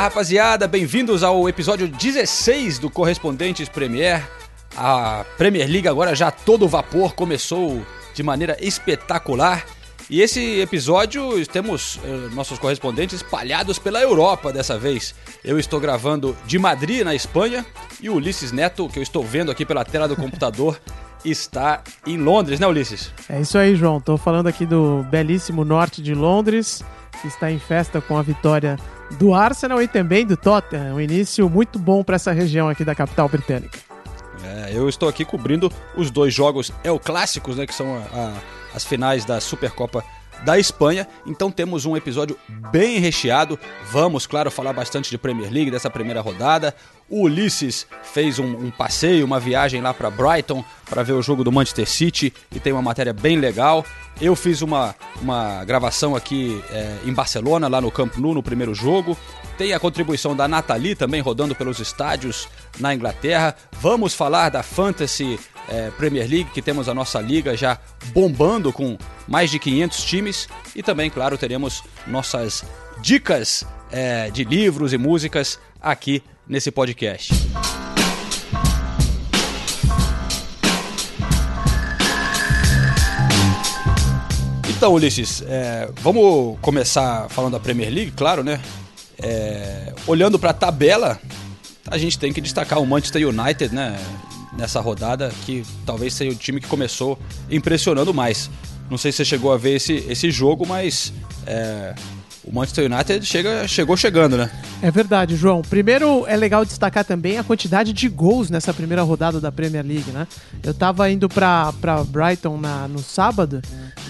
Olá, rapaziada, bem-vindos ao episódio 16 do Correspondentes Premier. A Premier League agora já todo vapor começou de maneira espetacular. E esse episódio temos eh, nossos correspondentes espalhados pela Europa dessa vez. Eu estou gravando de Madrid, na Espanha, e o Ulisses Neto, que eu estou vendo aqui pela tela do computador, está em Londres, né, Ulisses? É isso aí, João. Estou falando aqui do belíssimo norte de Londres, que está em festa com a vitória do Arsenal e também do Tottenham. Um início muito bom para essa região aqui da capital britânica. É, eu estou aqui cobrindo os dois jogos El Clássicos, né, que são a, a, as finais da Supercopa da Espanha. Então temos um episódio bem recheado. Vamos, claro, falar bastante de Premier League dessa primeira rodada. O Ulisses fez um, um passeio, uma viagem lá para Brighton para ver o jogo do Manchester City e tem uma matéria bem legal. Eu fiz uma, uma gravação aqui é, em Barcelona, lá no Camp Nou, no primeiro jogo. Tem a contribuição da Nathalie também rodando pelos estádios na Inglaterra. Vamos falar da Fantasy é, Premier League, que temos a nossa liga já bombando com mais de 500 times. E também, claro, teremos nossas dicas é, de livros e músicas aqui nesse podcast. Então, Ulisses, é, vamos começar falando da Premier League, claro, né? É, olhando para a tabela, a gente tem que destacar o Manchester United, né? Nessa rodada, que talvez seja o time que começou impressionando mais. Não sei se você chegou a ver esse, esse jogo, mas é, o Manchester United chega, chegou chegando, né? É verdade, João. Primeiro é legal destacar também a quantidade de gols nessa primeira rodada da Premier League, né? Eu tava indo para Brighton na, no sábado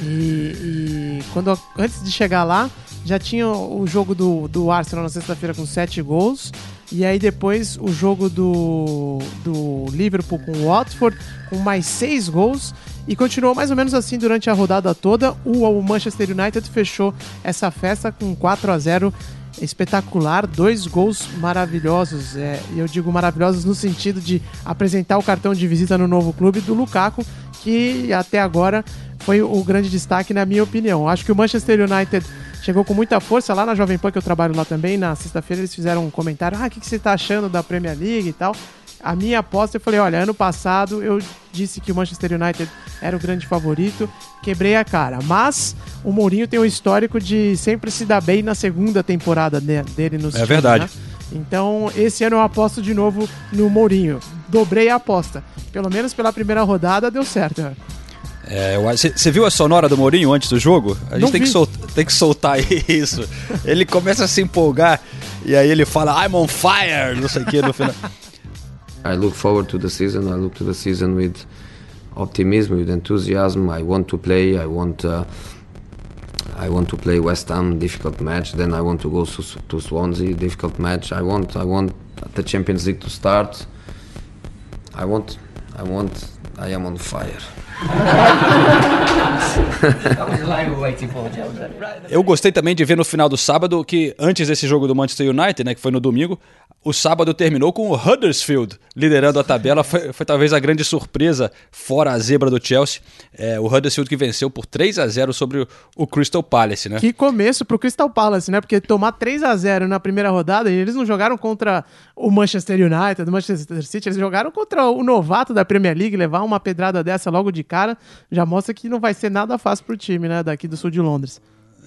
e, e, quando antes de chegar lá já tinha o jogo do, do Arsenal na sexta-feira com sete gols. E aí depois o jogo do, do Liverpool com o Watford com mais seis gols. E continuou mais ou menos assim durante a rodada toda. O Manchester United fechou essa festa com 4 a 0 espetacular, dois gols maravilhosos. É, eu digo maravilhosos no sentido de apresentar o cartão de visita no novo clube do Lukaku, que até agora foi o grande destaque, na minha opinião. Acho que o Manchester United chegou com muita força lá na Jovem Pan, que eu trabalho lá também. Na sexta-feira eles fizeram um comentário: ah, o que, que você está achando da Premier League e tal. A minha aposta, eu falei, olha, ano passado eu disse que o Manchester United era o grande favorito, quebrei a cara. Mas o Mourinho tem um histórico de sempre se dar bem na segunda temporada dele nos É verdade. Né? Então, esse ano eu aposto de novo no Mourinho. Dobrei a aposta. Pelo menos pela primeira rodada deu certo. Você é, viu a sonora do Mourinho antes do jogo? A gente tem que, soltar, tem que, soltar, isso. ele começa a se empolgar e aí ele fala I'm on fire, não sei o que no final. I look forward to the season. I look to the season with optimism, with enthusiasm. I want to play. I want. Uh, I want to play West Ham, difficult match. Then I want to go to, to Swansea, difficult match. I want. I want the Champions League to start. I want. I want. I am on fire. Eu gostei também de ver no final do sábado que antes desse jogo do Manchester United, né, que foi no domingo, o sábado terminou com o Huddersfield liderando a tabela. Foi, foi talvez a grande surpresa, fora a zebra do Chelsea. É, o Huddersfield que venceu por 3 a 0 sobre o, o Crystal Palace, né? Que começo pro Crystal Palace, né? Porque tomar 3 a 0 na primeira rodada, e eles não jogaram contra o Manchester United, o Manchester City, eles jogaram contra o novato da Premier League. Levar uma pedrada dessa logo de cara já mostra que não vai ser nada fácil pro time, né? Daqui do sul de Londres.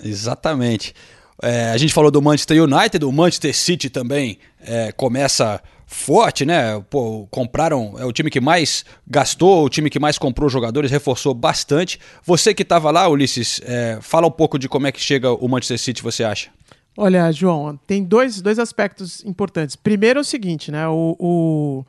Exatamente. É, a gente falou do Manchester United, o Manchester City também é, começa forte, né? Pô, compraram, é o time que mais gastou, o time que mais comprou jogadores, reforçou bastante. Você que estava lá, Ulisses, é, fala um pouco de como é que chega o Manchester City, você acha? Olha, João, tem dois, dois aspectos importantes. Primeiro é o seguinte, né? O, o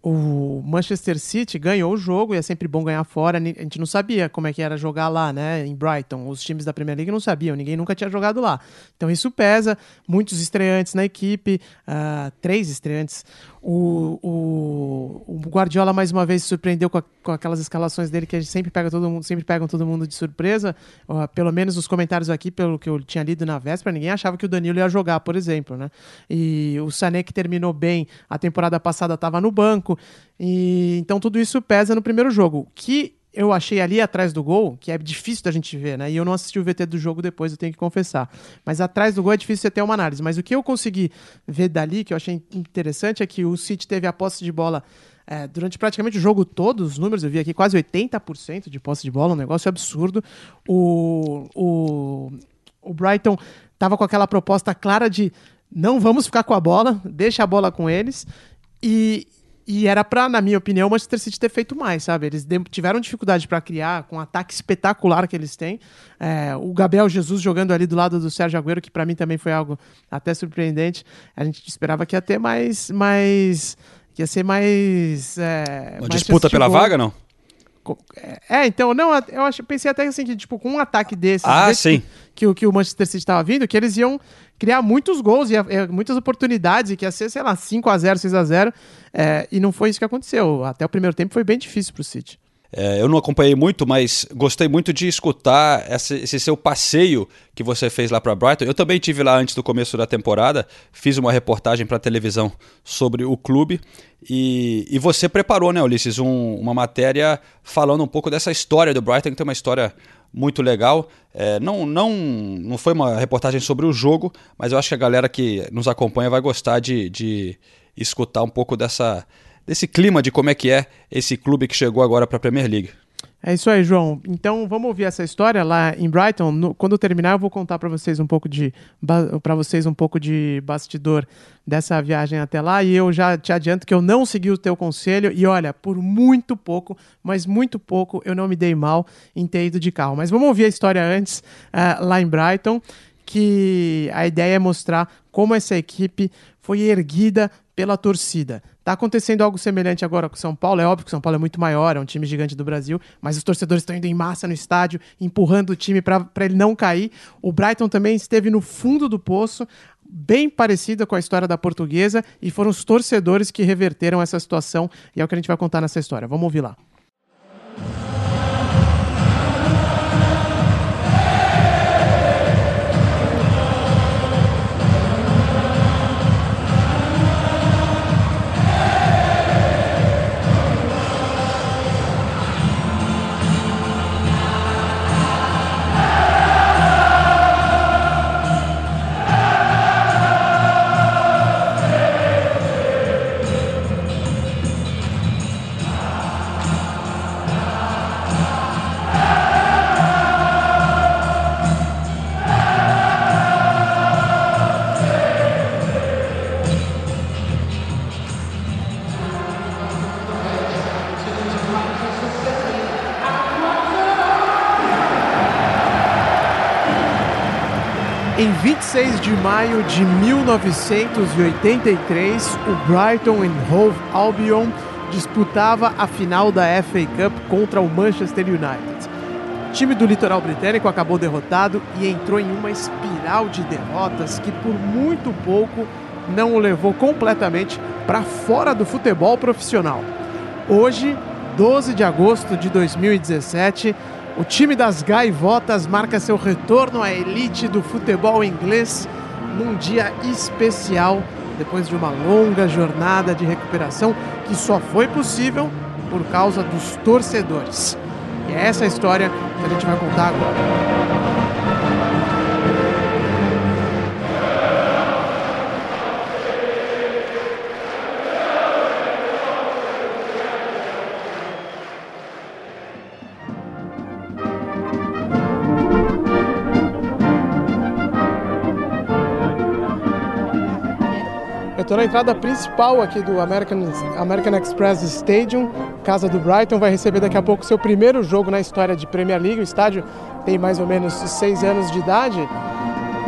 o Manchester City ganhou o jogo, e é sempre bom ganhar fora. A gente não sabia como é que era jogar lá, né? Em Brighton. Os times da Premier League não sabiam, ninguém nunca tinha jogado lá. Então isso pesa. Muitos estreantes na equipe, uh, três estreantes. O, o, o, Guardiola mais uma vez surpreendeu com, a, com, aquelas escalações dele que a gente sempre pega todo mundo, sempre pegam todo mundo de surpresa. Uh, pelo menos os comentários aqui, pelo que eu tinha lido na véspera, ninguém achava que o Danilo ia jogar, por exemplo, né? E o Sané que terminou bem a temporada passada estava no banco. E então tudo isso pesa no primeiro jogo. Que eu achei ali atrás do gol, que é difícil da gente ver, né? E eu não assisti o VT do jogo depois, eu tenho que confessar. Mas atrás do gol é difícil você ter uma análise. Mas o que eu consegui ver dali, que eu achei interessante, é que o City teve a posse de bola é, durante praticamente o jogo todo, os números eu vi aqui, quase 80% de posse de bola, um negócio absurdo. O, o, o Brighton tava com aquela proposta clara de não vamos ficar com a bola, deixa a bola com eles. E, e era para, na minha opinião, o Manchester City ter feito mais, sabe? Eles tiveram dificuldade para criar, com o ataque espetacular que eles têm. É, o Gabriel Jesus jogando ali do lado do Sérgio Agüero, que para mim também foi algo até surpreendente. A gente esperava que ia ter mais. mais que ia ser mais. É, Uma mais disputa pela vaga, não? É, então, não, eu acho, pensei até assim que, tipo, com um ataque desses. Ah, sim. Que, que, que o Manchester City estava vindo, que eles iam criar muitos gols e muitas oportunidades, e que ia ser, sei lá, 5 a 0 6 a 0 é, e não foi isso que aconteceu. Até o primeiro tempo foi bem difícil para o City. É, eu não acompanhei muito, mas gostei muito de escutar esse, esse seu passeio que você fez lá para Brighton. Eu também tive lá antes do começo da temporada, fiz uma reportagem para televisão sobre o clube e, e você preparou, né, Ulisses, um, uma matéria falando um pouco dessa história do Brighton, que tem uma história muito legal. É, não, não, não foi uma reportagem sobre o jogo, mas eu acho que a galera que nos acompanha vai gostar de, de escutar um pouco dessa desse clima de como é que é esse clube que chegou agora para a Premier League. É isso aí, João. Então vamos ouvir essa história lá em Brighton. No, quando eu terminar, eu vou contar para vocês um pouco de para vocês um pouco de bastidor dessa viagem até lá. E eu já te adianto que eu não segui o teu conselho. E olha, por muito pouco, mas muito pouco, eu não me dei mal em ter ido de carro. Mas vamos ouvir a história antes uh, lá em Brighton, que a ideia é mostrar como essa equipe foi erguida pela torcida. Está acontecendo algo semelhante agora com o São Paulo. É óbvio que o São Paulo é muito maior, é um time gigante do Brasil, mas os torcedores estão indo em massa no estádio, empurrando o time para ele não cair. O Brighton também esteve no fundo do poço, bem parecida com a história da portuguesa, e foram os torcedores que reverteram essa situação, e é o que a gente vai contar nessa história. Vamos ouvir lá. Em 26 de maio de 1983, o Brighton and Hove Albion disputava a final da FA Cup contra o Manchester United. O time do litoral britânico acabou derrotado e entrou em uma espiral de derrotas que por muito pouco não o levou completamente para fora do futebol profissional. Hoje, 12 de agosto de 2017, o time das Gaivotas marca seu retorno à elite do futebol inglês num dia especial, depois de uma longa jornada de recuperação que só foi possível por causa dos torcedores. E é essa a história que a gente vai contar agora. Na entrada principal aqui do American, American Express Stadium, casa do Brighton. Vai receber daqui a pouco seu primeiro jogo na história de Premier League. O estádio tem mais ou menos seis anos de idade.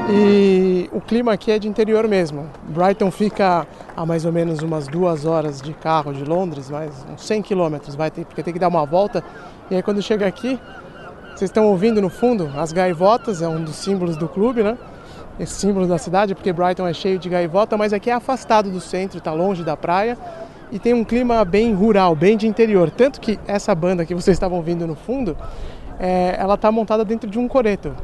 E o clima aqui é de interior mesmo. Brighton fica a mais ou menos umas duas horas de carro de Londres, mais uns 100 quilômetros, vai ter, porque tem que dar uma volta. E aí quando chega aqui, vocês estão ouvindo no fundo as gaivotas, é um dos símbolos do clube, né? Esse símbolo da cidade, porque Brighton é cheio de gaivota, mas aqui é afastado do centro, está longe da praia e tem um clima bem rural, bem de interior. Tanto que essa banda que vocês estavam ouvindo no fundo, é, ela está montada dentro de um coreto.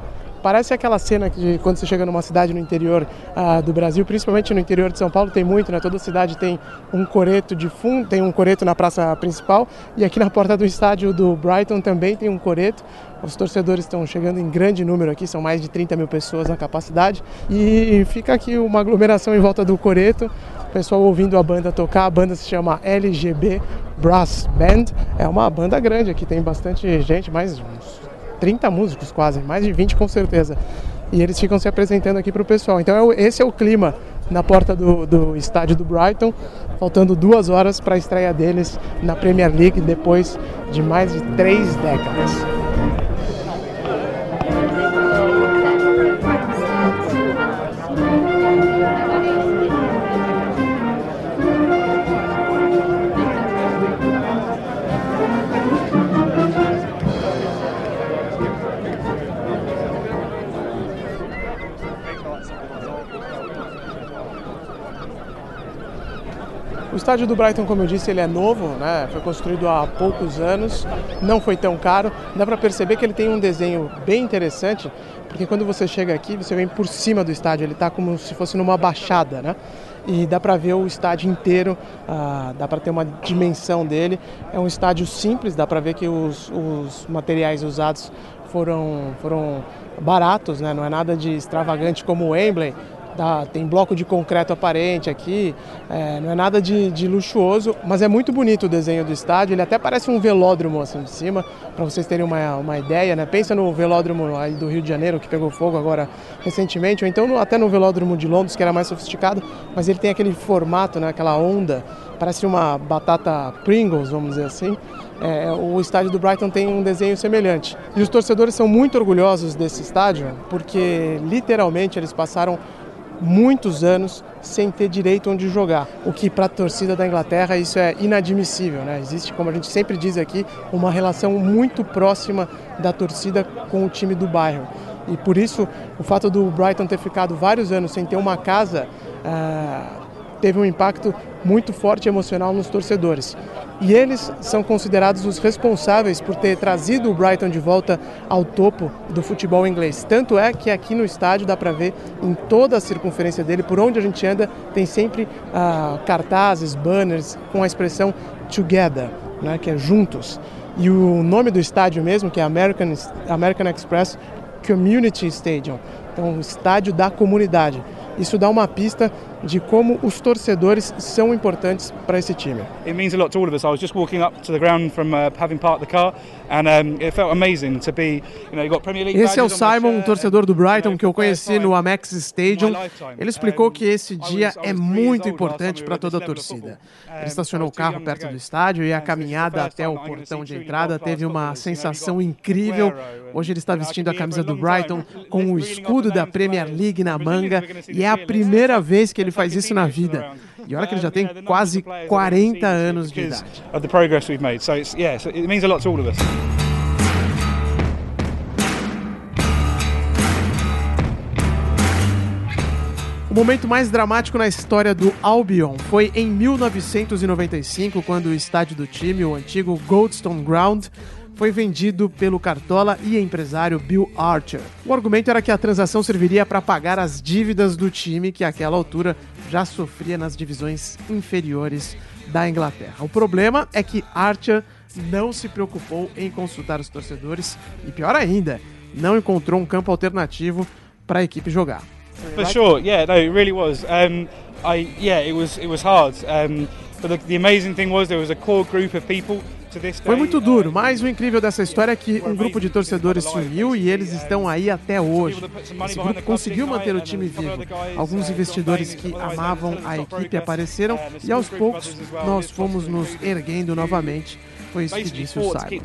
Parece aquela cena de quando você chega numa cidade no interior ah, do Brasil, principalmente no interior de São Paulo, tem muito, né? Toda cidade tem um coreto de fundo, tem um coreto na praça principal e aqui na porta do estádio do Brighton também tem um coreto. Os torcedores estão chegando em grande número aqui, são mais de 30 mil pessoas na capacidade e fica aqui uma aglomeração em volta do coreto. O pessoal ouvindo a banda tocar, a banda se chama LGB Brass Band, é uma banda grande aqui, tem bastante gente, mais uns 30 músicos quase, mais de 20 com certeza. E eles ficam se apresentando aqui para o pessoal. Então é esse é o clima na porta do, do estádio do Brighton, faltando duas horas para a estreia deles na Premier League depois de mais de três décadas. Estádio do Brighton, como eu disse, ele é novo, né? foi construído há poucos anos, não foi tão caro. Dá para perceber que ele tem um desenho bem interessante, porque quando você chega aqui, você vem por cima do estádio, ele está como se fosse numa baixada, né? E dá para ver o estádio inteiro, ah, dá para ter uma dimensão dele. É um estádio simples, dá para ver que os, os materiais usados foram, foram baratos, né? não é nada de extravagante como o Wembley, Tem bloco de concreto aparente aqui, é, não é nada de, de, luxuoso, mas é muito bonito o desenho do estádio. Ele até parece um velódromo assim de cima, para vocês terem uma, uma ideia. Né? Pensa no velódromo do Rio de Janeiro que pegou fogo agora recentemente, ou então no, até no velódromo de Londres que era mais sofisticado, mas ele tem aquele formato, né? aquela onda, parece uma batata Pringles, vamos dizer assim. É, o estádio do Brighton tem um desenho semelhante. E os torcedores são muito orgulhosos desse estádio, porque literalmente eles passaram muitos anos sem ter direito onde jogar, o que para a torcida da Inglaterra isso é inadmissível, né? Existe, como a gente sempre diz aqui, uma relação muito próxima da torcida com o time do bairro. E por isso, o fato do Brighton ter ficado vários anos sem ter uma casa uh, teve um impacto muito forte emocional nos torcedores. E eles são considerados os responsáveis por ter trazido o Brighton de volta ao topo do futebol inglês. Tanto é que aqui no estádio dá para ver em toda a circunferência dele, por onde a gente anda, tem sempre ah, cartazes, banners com a expressão together, né, que é juntos. E o nome do estádio mesmo, que é American, American Express Community Stadium, então estádio da comunidade. Isso dá uma pista de como os torcedores são importantes para esse time. It means a lot to all of us. I was just walking up to the ground from uh, having parked the car and um, it felt amazing to be, you know, you got Premier League Esse é o Simon, um torcedor do Brighton que eu conheci no Amex Stadium. Ele explicou que esse dia é muito importante para toda a torcida. Ele estacionou o carro perto do estádio e a caminhada até o portão de entrada teve uma sensação incrível. Hoje ele está vestindo a camisa do Brighton com o escudo da Premier League na manga e é a primeira vez que ele faz isso na vida. E olha que ele já tem quase 40 anos de idade. O momento mais dramático na história do Albion foi em 1995, quando o estádio do time, o antigo Goldstone Ground, foi vendido pelo cartola e empresário Bill Archer. O argumento era que a transação serviria para pagar as dívidas do time que àquela altura já sofria nas divisões inferiores da Inglaterra. O problema é que Archer não se preocupou em consultar os torcedores e pior ainda, não encontrou um campo alternativo para a equipe jogar. For sure, yeah, no, it really was. Um, I yeah, it was it was hard. Um, but the, the amazing thing was there was a core group of people foi muito duro, mas o incrível dessa história é que um grupo de torcedores se uniu e eles estão aí até hoje. Esse grupo conseguiu manter o time vivo. Alguns investidores que amavam a equipe apareceram e aos poucos nós fomos nos erguendo novamente. Foi isso que disse o Simon.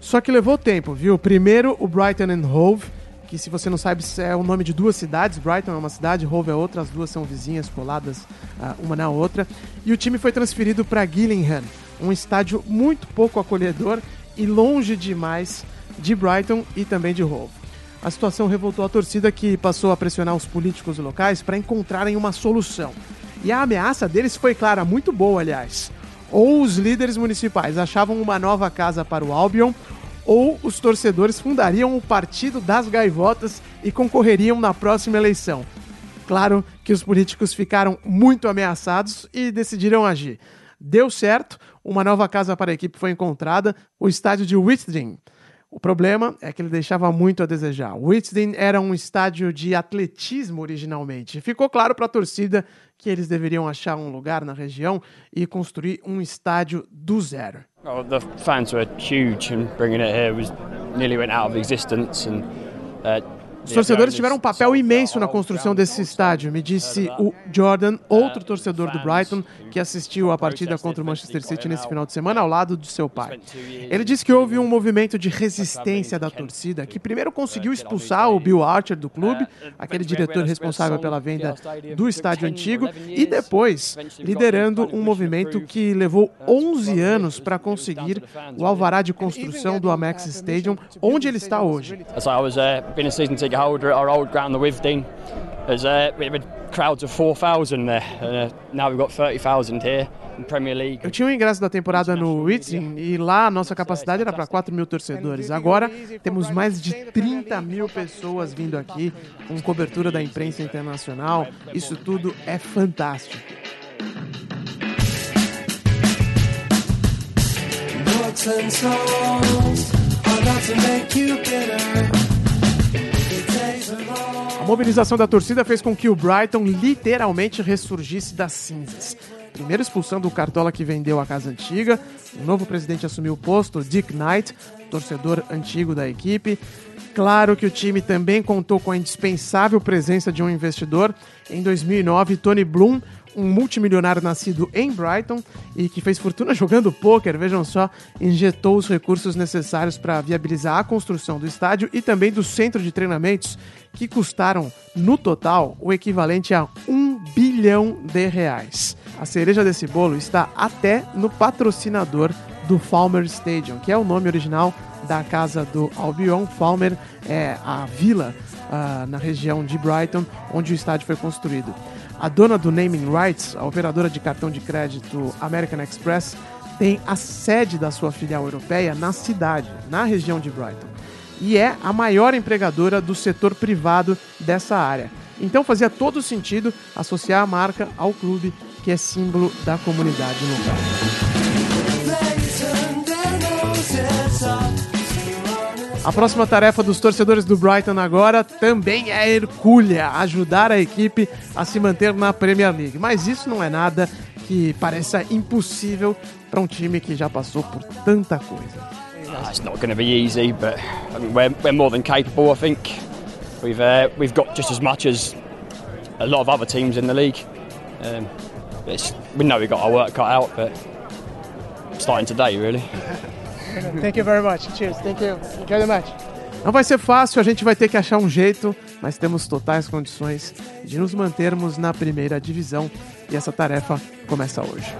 Só que levou tempo, viu? Primeiro o Brighton and Hove, que se você não sabe é o nome de duas cidades, Brighton é uma cidade, Hove é outra, as duas são vizinhas, coladas ah, uma na outra. E o time foi transferido para Gillingham, um estádio muito pouco acolhedor e longe demais de Brighton e também de Hove. A situação revoltou a torcida que passou a pressionar os políticos locais para encontrarem uma solução. E a ameaça deles foi clara, muito boa, aliás. Ou os líderes municipais achavam uma nova casa para o Albion, ou os torcedores fundariam o Partido das Gaivotas e concorreriam na próxima eleição. Claro que os políticos ficaram muito ameaçados e decidiram agir. Deu certo, uma nova casa para a equipe foi encontrada, o estádio de Whitting. O problema é que ele deixava muito a desejar. Whitting era um estádio de atletismo originalmente. Ficou claro para a torcida que eles deveriam achar um lugar na região e construir um estádio do zero. Well, the fans were huge, and bringing it here was nearly went out of existence. And uh, Os torcedores tiveram um papel imenso na construção desse estádio, me disse o Jordan, outro torcedor do Brighton, que assistiu a partida contra o Manchester City nesse final de semana ao lado de seu pai. Ele disse que houve um movimento de resistência da torcida, que primeiro conseguiu expulsar o Bill Archer do clube, aquele diretor responsável pela venda do estádio antigo, e depois liderando um movimento que levou 11 anos para conseguir o alvará de construção do Amex Stadium, onde ele está hoje. At our old ground, the Withdean, there's uh, we had crowds of 4,000 there. And, uh, now we've got 30,000 here in Premier League. Eu tinha um ingresso da temporada no Whitting e lá a nossa capacidade era para 4 mil torcedores. Agora temos mais de 30 mil pessoas vindo aqui com cobertura da imprensa internacional. Isso tudo é fantástico. Notes and songs are not to make you bitter. A mobilização da torcida fez com que o Brighton literalmente ressurgisse das cinzas. Primeiro expulsando o Cartola que vendeu a casa antiga, o novo presidente assumiu o posto, Dick Knight, torcedor antigo da equipe. Claro que o time também contou com a indispensável presença de um investidor. Em 2009, Tony Bloom, um multimilionário nascido em Brighton e que fez fortuna jogando pôquer, vejam só, injetou os recursos necessários para viabilizar a construção do estádio e também do centro de treinamentos, que custaram, no total, o equivalente a um bilhão de reais. A cereja desse bolo está até no patrocinador do Falmer Stadium, que é o nome original da casa do Albion. Falmer é a vila ah, na região de Brighton, onde o estádio foi construído. A dona do Naming Rights, a operadora de cartão de crédito American Express, tem a sede da sua filial europeia na cidade, na região de Brighton. E é a maior empregadora do setor privado dessa área. Então fazia todo sentido associar a marca ao clube, que é símbolo da comunidade local. A próxima tarefa dos torcedores do Brighton agora também é hercúlea, ajudar a equipe a se manter na Premier League. Mas isso não é nada que pareça impossível para um time que já passou por tanta coisa. Uh, it's not going to be easy, but I mean, we're, we're more than capable. I think we've uh, we've got just as much as a lot of other teams in the league. Um, it's, we know we've got our work cut out, but starting today, really. Thank you very much. Cheers. Thank you. Enjoy the match. Não vai ser fácil, a gente vai ter que achar um jeito, mas temos totais condições de nos mantermos na primeira divisão e essa tarefa começa hoje.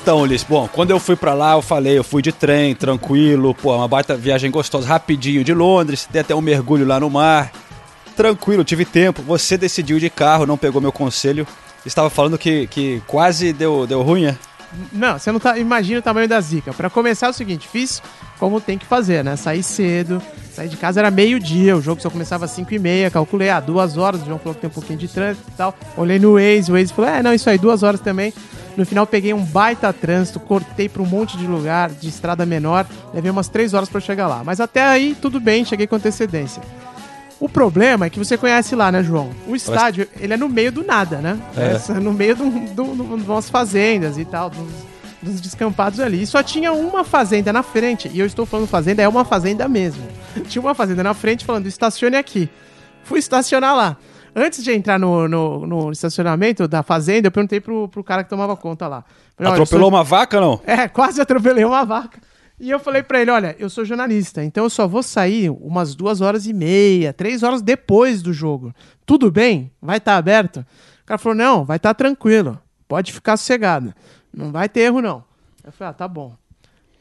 Então, Ulisses, bom, quando eu fui pra lá, eu falei, eu fui de trem, tranquilo, pô, uma baita viagem gostosa, rapidinho de Londres, tem até um mergulho lá no mar. Tranquilo, tive tempo. Você decidiu de carro, não pegou meu conselho. Estava falando que, que quase deu, deu ruim, é? Não, você não tá. Imagina o tamanho da zica. Pra começar é o seguinte, fiz como tem que fazer, né? Sair cedo, sair de casa era meio-dia, o jogo só começava às 5 e meia, calculei, ah, duas horas, o João falou que tem um pouquinho de trânsito e tal. Olhei no Waze, o Waze falou, é, não, isso aí, duas horas também. No final peguei um baita trânsito, cortei pra um monte de lugar, de estrada menor, levei umas três horas pra chegar lá. Mas até aí, tudo bem, cheguei com antecedência. O problema é que você conhece lá, né, João? O estádio, ele é no meio do nada, né? É. É no meio de um- um- umas fazendas e tal, dos, dos descampados ali. E só tinha uma fazenda na frente. E eu estou falando fazenda, é uma fazenda mesmo. Tinha uma fazenda na frente falando, estacione aqui. Fui estacionar lá. Antes de entrar no, no, no estacionamento da fazenda, eu perguntei pro, pro cara que tomava conta lá. Falei, "Olha, eu Atropelou sou- uma vaca, não? é, quase atropelei uma vaca. E eu falei pra ele, olha, eu sou jornalista, então eu só vou sair umas duas horas e meia, três horas depois do jogo. Tudo bem? Vai estar aberto? O cara falou, não, vai estar tranquilo. Pode ficar sossegado. Não vai ter erro, não. Eu falei, ah, tá bom.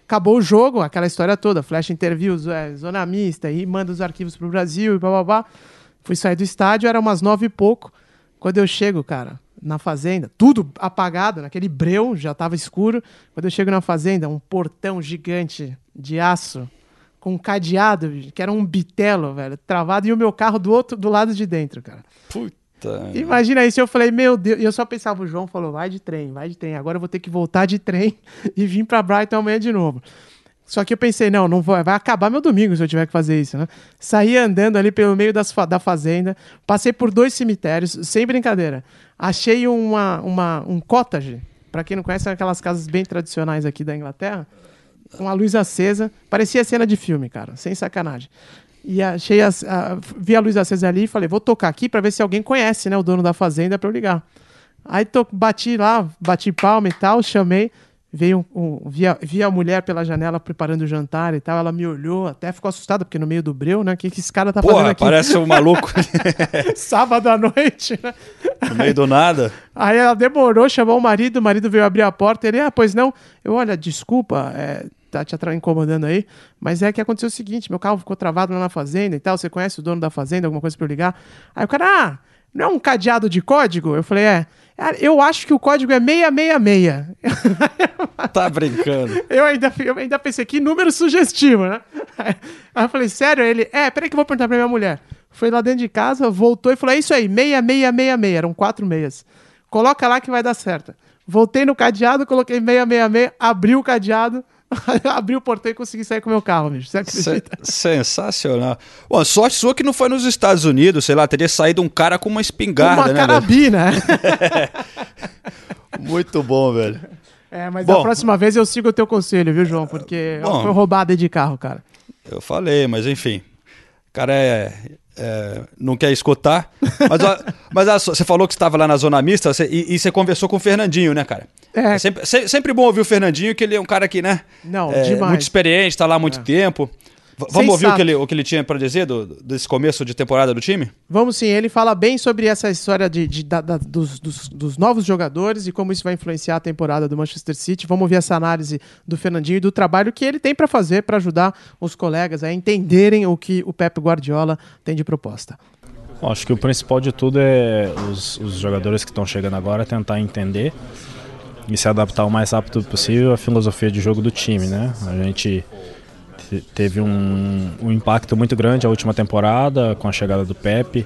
Acabou o jogo, aquela história toda, flash interviews, é, zona mista, e manda os arquivos pro Brasil e babá. Fui sair do estádio, era umas nove e pouco. Quando eu chego, cara, na fazenda, tudo apagado, naquele breu, já tava escuro. Quando eu chego na fazenda, um portão gigante de aço, com um cadeado, que era um bitelo, velho, travado, e o meu carro do outro, do lado de dentro, cara. Puta. Imagina isso, eu falei, meu Deus, e eu só pensava, o João falou, vai de trem, vai de trem, agora eu vou ter que voltar de trem e vir pra Brighton amanhã de novo. Só que eu pensei, não, não vou, vai acabar meu domingo se eu tiver que fazer isso, né? Saí andando ali pelo meio das, da fazenda, passei por dois cemitérios, sem brincadeira. Achei uma, uma, um cottage, pra quem não conhece, são aquelas casas bem tradicionais aqui da Inglaterra, com a luz acesa, parecia cena de filme, cara, sem sacanagem. E achei a- vi a luz acesa ali e falei, vou tocar aqui pra ver se alguém conhece, né, o dono da fazenda pra eu ligar. Aí to, bati lá, bati palma e tal, chamei, veio um, um- vi, a, vi a mulher pela janela preparando o jantar e tal, ela me olhou, até ficou assustada, porque no meio do breu, né, o que, que esse cara tá fazendo Porra, aqui? parece um maluco Sábado à noite, né? no meio do nada. Aí ela demorou, chamou o marido, o marido veio abrir a porta, ele, ah, pois não, eu, olha, desculpa, é, tá te incomodando aí, mas é que aconteceu o seguinte, meu carro ficou travado lá na fazenda e tal, você conhece o dono da fazenda, alguma coisa pra eu ligar? Aí o cara, ah, não é um cadeado de código? Eu falei, é, "Ah, eu acho que o código é 666. Tá brincando. Eu ainda, eu ainda pensei, que número sugestivo, né? Aí eu falei, sério? Ele, é, peraí que eu vou perguntar pra minha mulher. Foi lá dentro de casa, voltou e falou, é isso aí, 6666, eram quatro meias. Coloca lá que vai dar certo. Voltei no cadeado, coloquei 666, abri o cadeado, abri o portão e consegui sair com o meu carro, bicho. Você acredita? sensacional. Bom, sorte sua que não foi nos Estados Unidos, sei lá, teria saído um cara com uma espingarda, Uma né? velho? carabina. Muito bom, velho. É, mas Bom. a próxima vez eu sigo o teu conselho, viu, João? Porque Bom. foi roubada de carro, cara. Eu falei, mas enfim. O cara é, é, não quer escutar. Mas, mas você falou que estava lá na zona mista e, e você conversou com o Fernandinho, né, cara? É. sempre, se- sempre bom ouvir o Fernandinho, que ele é um cara que, né? Não, é, demais. Muito experiente, está lá há muito tempo. V- vamos ouvir o que, ele, o que ele tinha para dizer do, desse começo de temporada do time? Vamos sim, ele fala bem sobre essa história de, de- da- da- dos, dos- dos novos jogadores e como isso vai influenciar a temporada do Manchester City. Vamos ouvir essa análise do Fernandinho e do trabalho que ele tem para fazer para ajudar os colegas a entenderem o que o Pep Guardiola tem de proposta. Bom, acho que o principal de tudo é os, os jogadores que estão chegando agora tentar entender e se adaptar o mais rápido possível à filosofia de jogo do time, né? A gente te- teve um, um impacto muito grande a última temporada com a chegada do Pepe.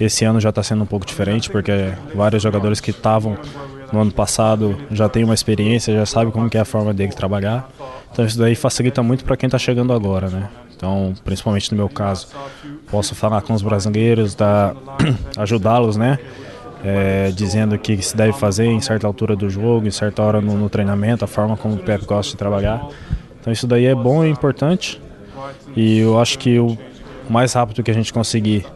Esse ano já está sendo um pouco diferente porque vários jogadores que estavam no ano passado já têm uma experiência, já sabem como é a forma dele trabalhar. Então isso daí facilita muito para quem está chegando agora, né? Então, principalmente no meu caso, posso falar com os brasileiros, ajudá-los, né? É, dizendo o que se deve fazer em certa altura do jogo, em certa hora no, no treinamento, a forma como o Pep gosta de trabalhar. Então isso daí é bom e importante. E eu acho que o mais rápido que a gente conseguir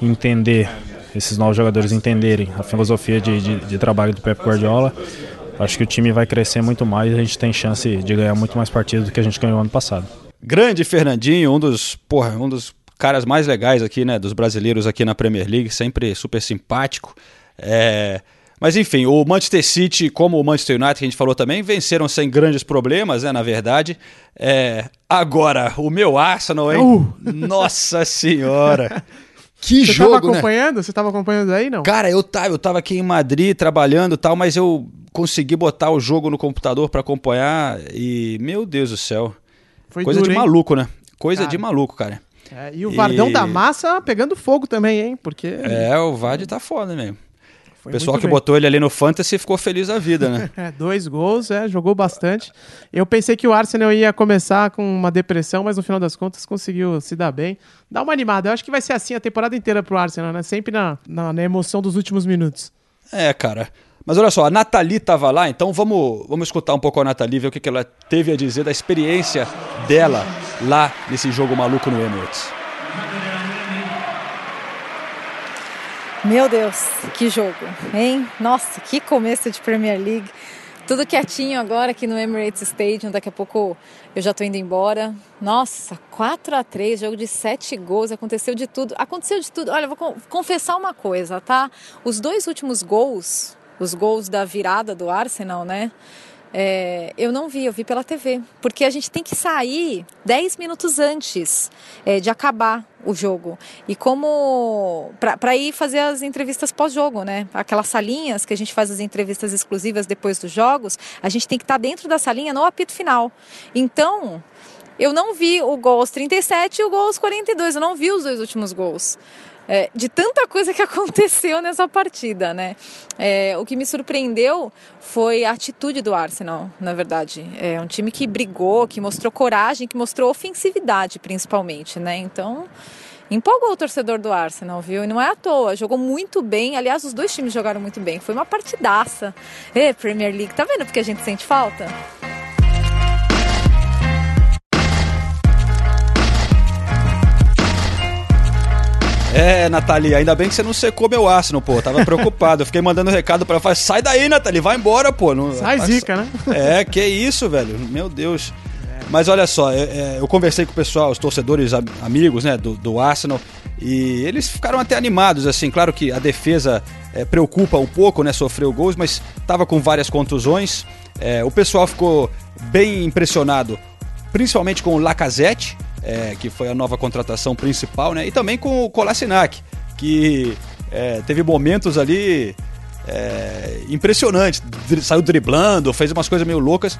entender, esses novos jogadores entenderem a filosofia de, de, de trabalho do Pep Guardiola, acho que o time vai crescer muito mais e a gente tem chance de ganhar muito mais partidas do que a gente ganhou ano passado. Grande Fernandinho, um dos, porra, um dos caras mais legais aqui, né, dos brasileiros aqui na Premier League, sempre super simpático. É, Mas enfim, o Manchester City, como o Manchester United, que a gente falou também, venceram sem grandes problemas, né, na verdade. É, Agora, o meu Arsenal, hein? Uh! Nossa senhora! Que Você jogo, tava né? acompanhando? Você tava acompanhando aí, não? Cara, eu tava, eu tava aqui em Madrid trabalhando e tal, mas eu consegui botar o jogo no computador pra acompanhar e, meu Deus do céu. Foi Coisa duro, de hein? maluco, né? Coisa Cara. de maluco, cara. É, e o Vardão E- da Massa pegando fogo também, hein? Porque É, o Vard tá foda mesmo. O pessoal que bem. botou ele ali no Fantasy ficou feliz da vida, né? É, dois gols, é, jogou bastante. Eu pensei que o Arsenal ia começar com uma depressão, mas no final das contas conseguiu se dar bem. Dá uma animada. Eu acho que vai ser assim a temporada inteira pro Arsenal, né? Sempre na, na, na emoção dos últimos minutos. É, cara. Mas olha só, a Nathalie tava lá, então vamos, vamos escutar um pouco a Nathalie, ver o que, que ela teve a dizer da experiência dela lá nesse jogo maluco no Emirates. Meu Deus, que jogo, hein? Nossa, que começo de Premier League. Tudo quietinho agora aqui no Emirates Stadium. Daqui a pouco eu já tô indo embora. Nossa, 4 a 3 jogo de 7 gols. Aconteceu de tudo. Aconteceu de tudo. Olha, vou con- confessar uma coisa, tá? Os dois últimos gols, os gols da virada do Arsenal, né? É, eu não vi, eu vi pela TV. Porque a gente tem que sair 10 minutos antes é, de acabar o jogo. E como. para ir fazer as entrevistas pós-jogo, né? Aquelas salinhas que a gente faz as entrevistas exclusivas depois dos jogos, a gente tem que estar dentro da salinha no apito final. Então. Eu não vi o gol aos 37 e o gol aos 42, eu não vi os dois últimos gols. É, de tanta coisa que aconteceu nessa partida, né? É, o que me surpreendeu foi a atitude do Arsenal, na verdade. É um time que brigou, que mostrou coragem, que mostrou ofensividade, principalmente, né? Então, empolgou o torcedor do Arsenal, viu? E não é à toa, jogou muito bem. Aliás, os dois times jogaram muito bem. Foi uma partidaça. É, Premier League, tá vendo porque a gente sente falta? É, Nathalie, ainda bem que você não secou meu Arsenal, pô. Eu Tava preocupado. Eu fiquei mandando recado pra ela. falei, Sai daí, Nathalie, vai embora, pô. Não, Sai zica, né? É, que isso, velho. Meu Deus. Mas olha só, é, é, eu conversei com o pessoal, os torcedores am- amigos, né, do, do Arsenal, e eles ficaram até animados, assim. Claro que a defesa é, preocupa um pouco, né, sofreu gols, mas tava com várias contusões. É, o pessoal ficou bem impressionado, principalmente com o Lacazette, é, que foi a nova contratação principal, né, e também com o Kolasinac, que é, teve momentos ali é, impressionantes. Saiu driblando, fez umas coisas meio loucas.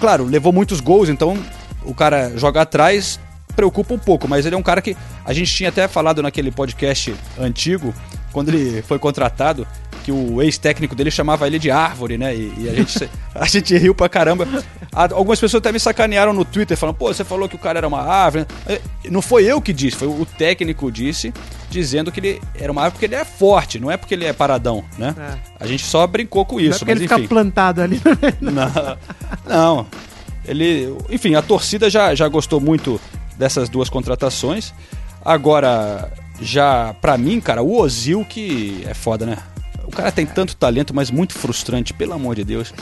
Claro, levou muitos gols, então o cara jogar atrás preocupa um pouco, mas ele é um cara que a gente tinha até falado naquele podcast antigo, quando ele foi contratado, que o ex-técnico dele chamava ele de árvore, né? E, e a, gente, a gente riu pra caramba. Algumas pessoas até me sacanearam no Twitter, falando, pô, você falou que o cara era uma árvore. Eh, Não foi eu que disse, foi o técnico disse, dizendo que ele era uma árvore porque ele é forte, não é porque ele é paradão, né? É. A gente só brincou com Não é isso, porque mas ele enfim. fica plantado ali. Não, não. Ele, enfim, a torcida já, já gostou muito dessas duas contratações. Agora, já pra mim, cara, o Ozil que é foda, né? O cara tem tanto talento, mas muito frustrante, pelo amor de Deus.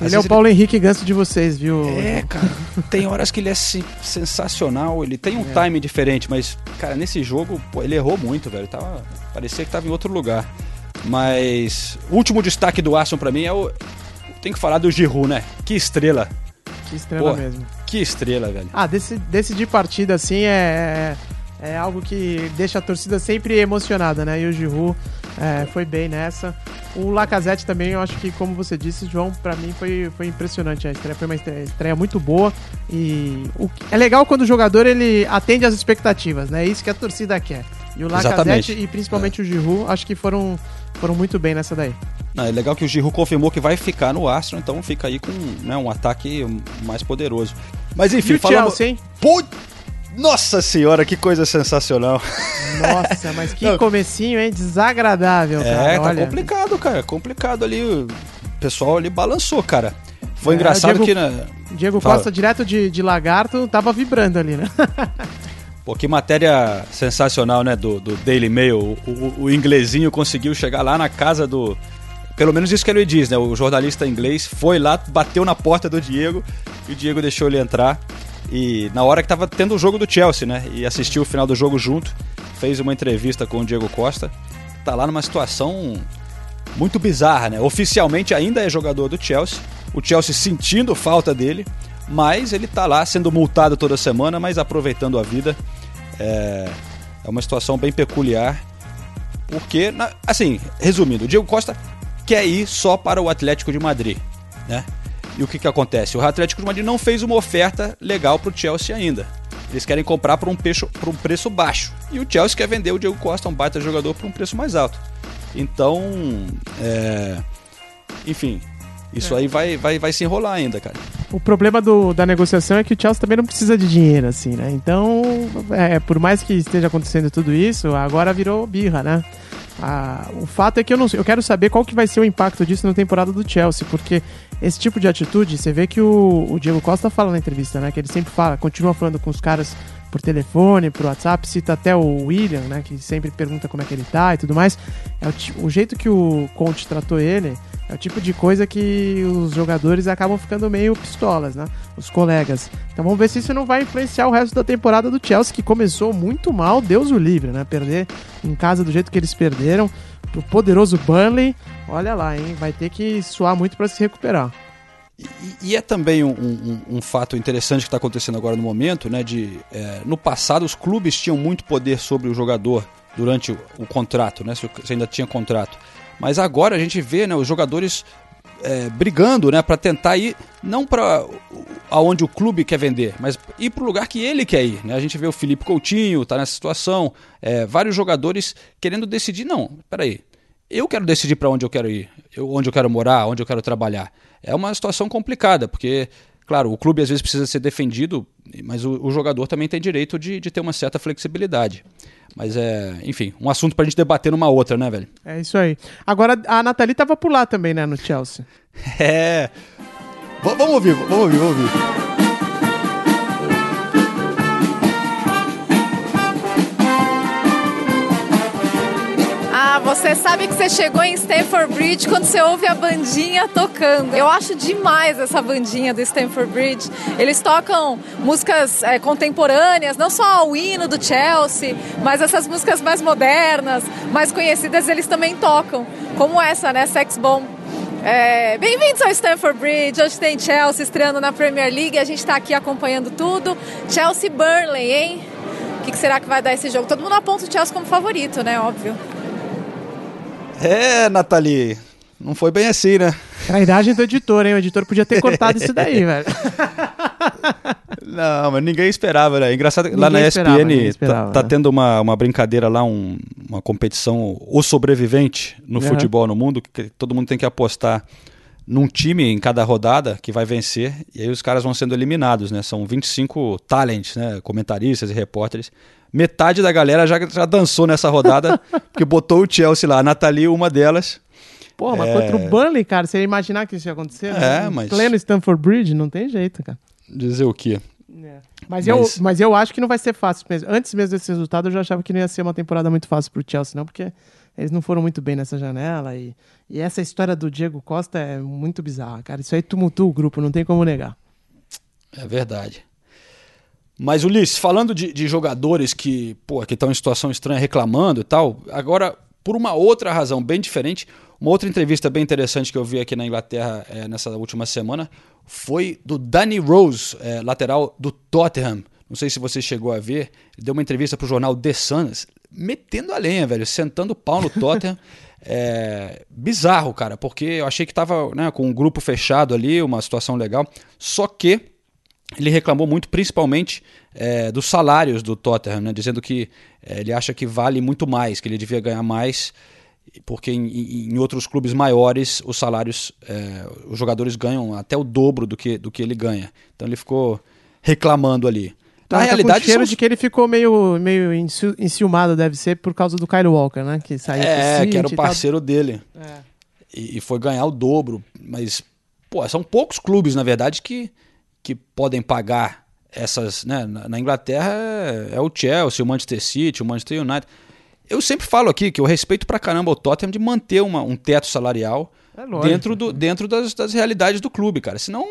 Às Ele é o Paulo Henrique Ganso de vocês, viu? É, cara. Tem horas que ele é se- sensacional, ele tem um time diferente, mas, cara, nesse jogo, pô, ele errou muito, velho. Tava, parecia que tava em outro lugar. Mas o último destaque do Arsenal pra mim é o. Tem que falar do Giroud, né? Que estrela. Que estrela Pô, mesmo. Que estrela, velho. Ah, desse, decidir partida assim é, é, é algo que deixa a torcida sempre emocionada, né? E o Giroud é, foi bem nessa. O Lacazette também, eu acho que, como você disse, João, pra mim foi, foi impressionante. A estreia foi uma estreia, estreia muito boa. E o é legal quando o jogador ele atende às expectativas, né? É isso que a torcida quer. E o Lacazette Exatamente. e principalmente o Giroud, acho que foram, foram muito bem nessa daí. Não, é legal que o Giroud confirmou que vai ficar no Arsenal, então fica aí com né, um ataque mais poderoso. Mas enfim, E o falando... Chelsea, hein? Pô, Nossa senhora, que coisa sensacional. Nossa, mas que Não. comecinho, hein? Desagradável, cara. É, tá Olha. complicado, cara. Complicado ali. O pessoal ali balançou, cara. Foi É, engraçado Diego- que na. Diego Fala. Costa, direto de, de lagarto, tava vibrando ali, né? Pô, que matéria sensacional, né? Do, do Daily Mail. O, o, o inglesinho conseguiu chegar lá na casa do. Pelo menos isso que ele diz, né? O jornalista inglês foi lá, bateu na porta do Diego e o Diego deixou ele entrar. E na hora que tava tendo o jogo do Chelsea, né? E assistiu o final do jogo junto, fez uma entrevista com o Diego Costa. Tá lá numa situação muito bizarra, né? Oficialmente ainda é jogador do Chelsea, o Chelsea sentindo falta dele, mas ele tá lá sendo multado toda semana, mas aproveitando a vida. É, é uma situação bem peculiar, porque, assim, resumindo, o Diego Costa quer ir só para o Atlético de Madrid, né? E o que, que acontece? O Atlético de Madrid não fez uma oferta legal para o Chelsea ainda. Eles querem comprar por um, preço, por um preço baixo. E o Chelsea quer vender o Diego Costa, um baita jogador, por um preço mais alto. Então, é... enfim, isso aí vai, vai, vai se enrolar ainda, cara. O problema do- da negociação é que o Chelsea também não precisa de dinheiro, assim, né? Então, é, por mais que esteja acontecendo tudo isso, agora virou birra, né? Ah, o fato é que eu não sei, eu quero saber qual que vai ser o impacto disso na temporada do Chelsea, porque esse tipo de atitude, você vê que o, o Diego Costa fala na entrevista, né? Que ele sempre fala, continua falando com os caras por telefone, por WhatsApp, cita até o William, né? Que sempre pergunta como é que ele tá e tudo mais. É o, o jeito que o Conte tratou ele é o tipo de coisa que os jogadores acabam ficando meio pistolas, né? Os colegas. Então vamos ver se isso não vai influenciar o resto da temporada do Chelsea, que começou muito mal, Deus o livre, né? Perder em casa do jeito que eles perderam pro poderoso Burnley. Olha lá, hein? Vai ter que suar muito para se recuperar. E, e é também um, um- um fato interessante que está acontecendo agora no momento, né? De é, no passado os clubes tinham muito poder sobre o jogador durante o, o contrato, né? Se, se ainda tinha contrato. Mas agora a gente vê, né? Os jogadores é, brigando, né? Para tentar ir não para aonde o clube quer vender, mas ir para o lugar que ele quer ir. Né? A gente vê o Felipe Coutinho tá nessa situação, é, vários jogadores querendo decidir. Não, peraí, eu quero decidir para onde eu quero ir, eu- onde eu quero morar, onde eu quero trabalhar. É uma situação complicada, porque, claro, o clube às vezes precisa ser defendido, mas o, o jogador também tem direito de, de ter uma certa flexibilidade. Mas é, enfim, um assunto pra gente debater numa outra, né, velho? É isso aí. Agora, a Nathalie tava por lá também, né, no Chelsea. É. V- vamos ouvir, vamos ouvir, vamos ouvir. Você sabe que você chegou em Stamford Bridge quando você ouve a bandinha tocando. Eu acho demais essa bandinha do Stamford Bridge. Eles tocam músicas é, contemporâneas, não só o hino do Chelsea, mas essas músicas mais modernas, mais conhecidas, eles também tocam. Como essa, né? Sex Bomb. É, Bem-vindos ao Stamford Bridge. Hoje tem Chelsea estreando na Premier League. A gente está aqui acompanhando tudo. Chelsea Burnley, hein? O que, que será que vai dar esse jogo? Todo mundo aponta o Chelsea como favorito, né? Óbvio. É, Nathalie. Não foi bem assim, né? Trairagem do editor, hein? O editor podia ter cortado isso daí, velho. Não, mas ninguém esperava, né? Engraçado, que lá Ninguém na esperava, ESPN ninguém tá, tá né? tendo uma, uma brincadeira lá, um- uma competição, o sobrevivente no Aham. futebol no mundo, que todo mundo tem que apostar num time em cada rodada que vai vencer, e aí os caras vão sendo eliminados, né? São 25 talents, né? Comentaristas e repórteres. Metade da galera já, já dançou nessa rodada, porque botou o Chelsea lá. A Nathalie, uma delas. Pô, mas É. contra o Burnley, cara, você ia imaginar que isso ia acontecer? É, né? Mas- Pleno Stamford Bridge, não tem jeito, cara. Dizer o quê? Mas, Mas- Eu, mas eu acho que não vai ser fácil mesmo. Antes mesmo desse resultado, eu já achava que não ia ser uma temporada muito fácil pro Chelsea, não, porque eles não foram muito bem nessa janela. E, e essa história do Diego Costa é muito bizarra, cara. Isso aí tumultua o grupo, não tem como negar. É verdade. Mas, Ulisses, falando de, de jogadores que pô, que estão em situação estranha reclamando e tal, agora, por uma outra razão bem diferente, uma outra entrevista bem interessante que eu vi aqui na Inglaterra eh, nessa última semana foi do Danny Rose, eh, lateral do Tottenham. Não sei se você chegou a ver. Ele deu uma entrevista pro jornal The Sun, metendo a lenha, velho, sentando o pau no Tottenham. É, bizarro, cara, porque eu achei que tava né, com um grupo fechado ali, uma situação legal. Só que ele reclamou muito, principalmente é, dos salários do Tottenham, né, dizendo que é, ele acha que vale muito mais, que ele devia ganhar mais, porque em, em- outros clubes maiores os salários, é, os jogadores ganham até o dobro do que, do que ele ganha. Então ele ficou reclamando ali. Na Tá, realidade, tá cheiro de que ele ficou meio, meio enci- enciumado, deve ser, por causa do Kyle Walker, né? Que saiu É, que era o tal. parceiro dele. É. E, e foi ganhar o dobro. Mas, pô, são poucos clubes, na verdade, que, que podem pagar essas. Né? Na, na Inglaterra é, é o Chelsea, o Manchester City, o Manchester United. Eu sempre falo aqui que eu respeito pra caramba o Tottenham de manter uma- um teto salarial É dentro, do, dentro das, das realidades do clube, cara. Senão.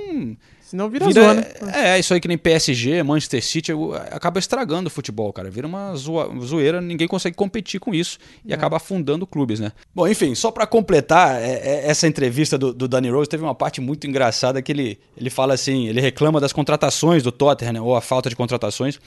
Senão vira zona. É, é, isso aí que nem PSG, Manchester City, eu- acaba estragando o futebol, cara. Vira uma zoeira, ninguém consegue competir com isso e acaba afundando clubes, né? Bom, enfim, só pra completar é, é, essa entrevista do, do Danny Rose, teve uma parte muito engraçada que ele, ele fala assim, ele reclama das contratações do Tottenham, né, ou a falta de contratações,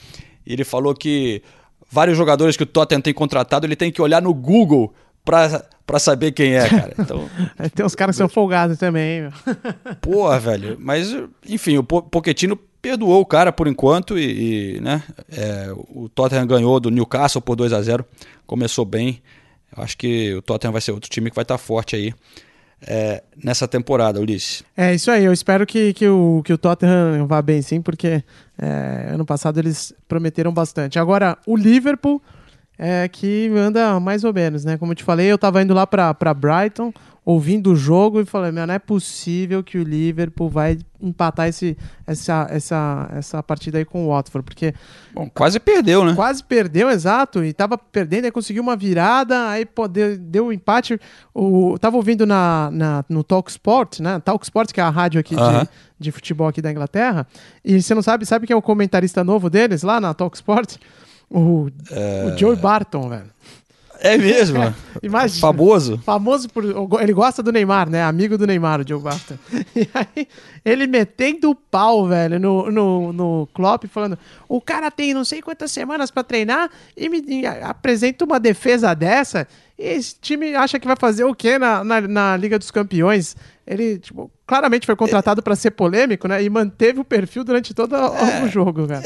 e ele falou que vários jogadores que o Tottenham tem contratado, ele tem que olhar no Google pra, pra saber quem é, cara. Então, Tem uns caras que são folgados também, meu. porra, velho. Mas, enfim, o Po- Pochettino perdoou o cara por enquanto e, e, né, é, o Tottenham ganhou do Newcastle por 2 a 0 Começou bem. Eu acho que o Tottenham vai ser outro time que vai estar forte aí é, nessa temporada, Ulisses. É isso aí, eu espero que, que, o, que o Tottenham vá bem sim, porque é, ano passado eles prometeram bastante. Agora, o Liverpool é que anda mais ou menos, né? Como eu te falei, eu tava indo lá pra, pra Brighton, ouvindo o jogo e falei, meu, não é possível que o Liverpool vai empatar esse, essa, essa, essa partida aí com o Watford, porque Bom, quase perdeu, né? Quase perdeu, exato. E tava perdendo, aí conseguiu uma virada, aí pô, deu, deu um empate. O, tava ouvindo na, na, no Talk Sport, né? Talk Sport, que é a rádio aqui Aham. de, de futebol aqui da Inglaterra. E você não sabe, sabe quem é o comentarista novo deles lá na Talk Sport? O, o Joe Barton, velho. É mesmo? Imagina. Famoso. Famoso por. Ele gosta do Neymar, né? Amigo do Neymar, o Joe Barton. E aí, ele metendo o pau, velho, no, no, no Klopp, falando: o cara tem não sei quantas semanas pra treinar e me e apresenta uma defesa dessa. E esse time acha que vai fazer o quê na, na, na Liga dos Campeões? Ele, tipo, claramente foi contratado pra ser polêmico, né? E manteve o perfil durante todo o jogo, velho.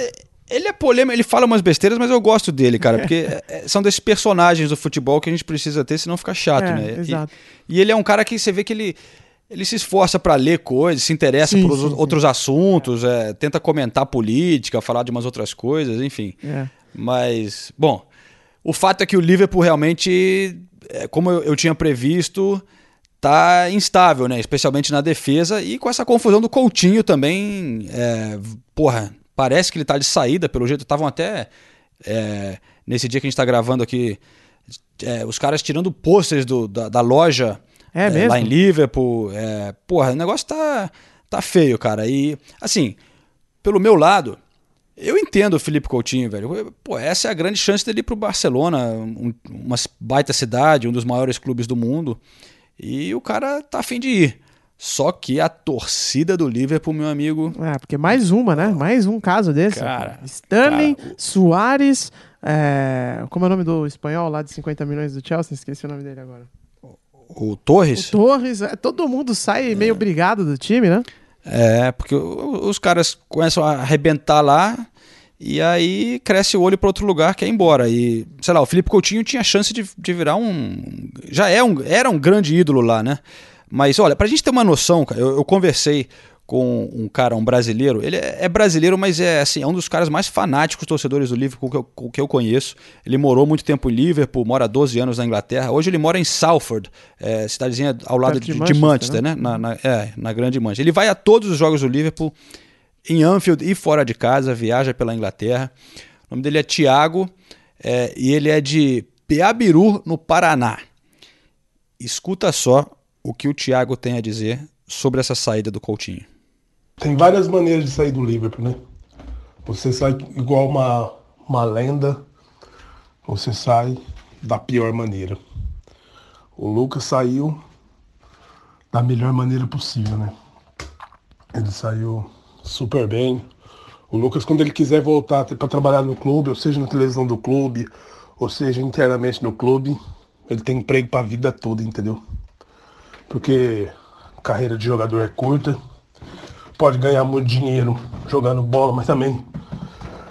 Ele é polêmico, ele fala umas besteiras, mas eu gosto dele, cara, porque é, é, são desses personagens do futebol que a gente precisa ter, senão fica chato, É, né? E- exato. E, ele é um cara que você vê que ele, ele se esforça pra ler coisas, se interessa Sim, por sim, sim. outros assuntos, é, tenta comentar política, falar de umas outras coisas, enfim. É. Mas, bom, o fato é que o Liverpool realmente, é, como eu, eu tinha previsto, tá instável, né? Especialmente na defesa e com essa confusão do Coutinho também, é, porra, parece que ele tá de saída, pelo jeito estavam até é, nesse dia que a gente tá gravando aqui, é, os caras tirando pôsteres da, da loja É é, lá em Liverpool, é, porra, o negócio tá, tá feio, cara. E, assim, pelo meu lado, eu entendo o Felipe Coutinho, velho. Pô, essa é a grande chance dele ir pro Barcelona, um- uma baita cidade, um dos maiores clubes do mundo. E o cara tá afim de ir. Só que a torcida do Liverpool, meu amigo. É, porque mais uma, né? Mais um caso desse. Cara, Sterling, Soares, é, como é o nome do espanhol lá de 50 milhões do Chelsea? Esqueci o nome dele agora. O Torres. Torres, é, todo mundo sai meio brigado do time, né? É, porque o- os caras começam a arrebentar lá e aí cresce o olho para outro lugar, quer ir embora. E, sei lá, o Felipe Coutinho tinha chance de, de virar um. Já é um, era um grande ídolo lá, né? Mas olha, pra gente ter uma noção, cara, eu, eu conversei com um cara, um brasileiro. Ele é é brasileiro, mas é assim, é um dos caras mais fanáticos torcedores do Liverpool que eu, com que eu conheço. Ele morou muito tempo em Liverpool, mora há 12 anos na Inglaterra. Hoje ele mora em Salford, é, cidadezinha ao lado de, de de Manchester, Manchester, né? Na, na- é, na grande Manchester. Ele vai a todos os jogos do Liverpool, em Anfield e fora de casa, viaja pela Inglaterra. O nome dele é Tiago é, e ele é de Peabiru, no Paraná. Escuta só o que o Thiago tem a dizer sobre essa saída do Coutinho. Tem várias maneiras de sair do Liverpool, né? Você sai igual uma, uma lenda, você sai da pior maneira. O Lucas saiu da melhor maneira possível, né? Ele saiu super bem. O Lucas, quando ele quiser voltar para trabalhar no clube, ou seja na televisão do clube, ou seja internamente no clube, ele tem emprego para a vida toda, entendeu? Porque carreira de jogador é curta pode ganhar muito dinheiro jogando bola, mas também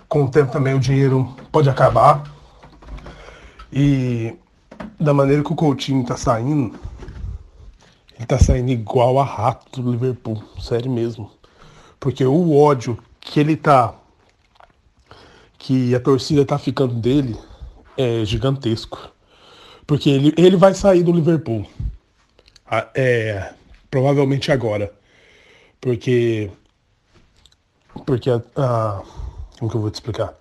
com o tempo também o dinheiro pode acabar. E da maneira que o Coutinho tá saindo, ele tá saindo igual a rato do Liverpool, sério mesmo. Porque o ódio que ele tá que a torcida tá ficando dele é gigantesco. Porque ele, ele vai sair do Liverpool. É, provavelmente agora. Porque. Porque como que eu vou te explicar?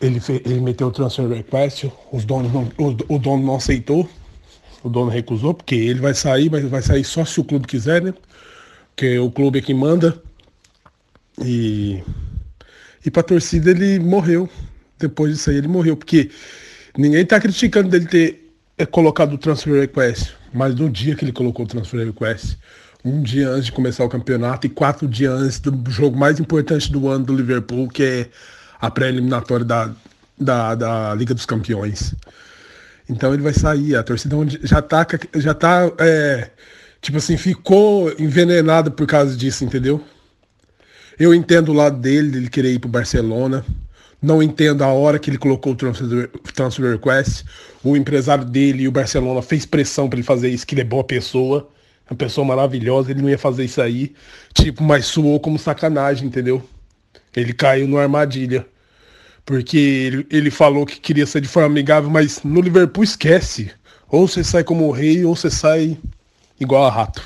Ele, ele meteu o transfer request, os donos não, o, o dono não aceitou, o dono recusou, porque ele vai sair, mas vai sair só se o clube quiser, né? Porque o clube é que manda. E. E pra torcida ele morreu. Depois disso aí ele morreu. Porque ninguém tá criticando dele ter é, colocado o transfer request. Mas no dia que ele colocou o transfer request, um dia antes de começar o campeonato e quatro dias antes do jogo mais importante do ano do Liverpool, que é a pré-eliminatória da, da, da Liga dos Campeões. Então ele vai sair. A torcida já tá, já tá é, tipo assim, ficou envenenada por causa disso, entendeu? Eu entendo o lado dele, dele querer ir pro Barcelona. Não entendo a hora que ele colocou o transfer, request. O empresário dele e o Barcelona fez pressão para ele fazer isso, que ele é boa pessoa. É uma pessoa maravilhosa, ele não ia fazer isso aí. Tipo, mas suou como sacanagem, entendeu? Ele caiu numa armadilha. Porque ele, ele falou que queria ser de forma amigável, mas no Liverpool esquece. Ou você sai como rei, ou você sai igual a rato.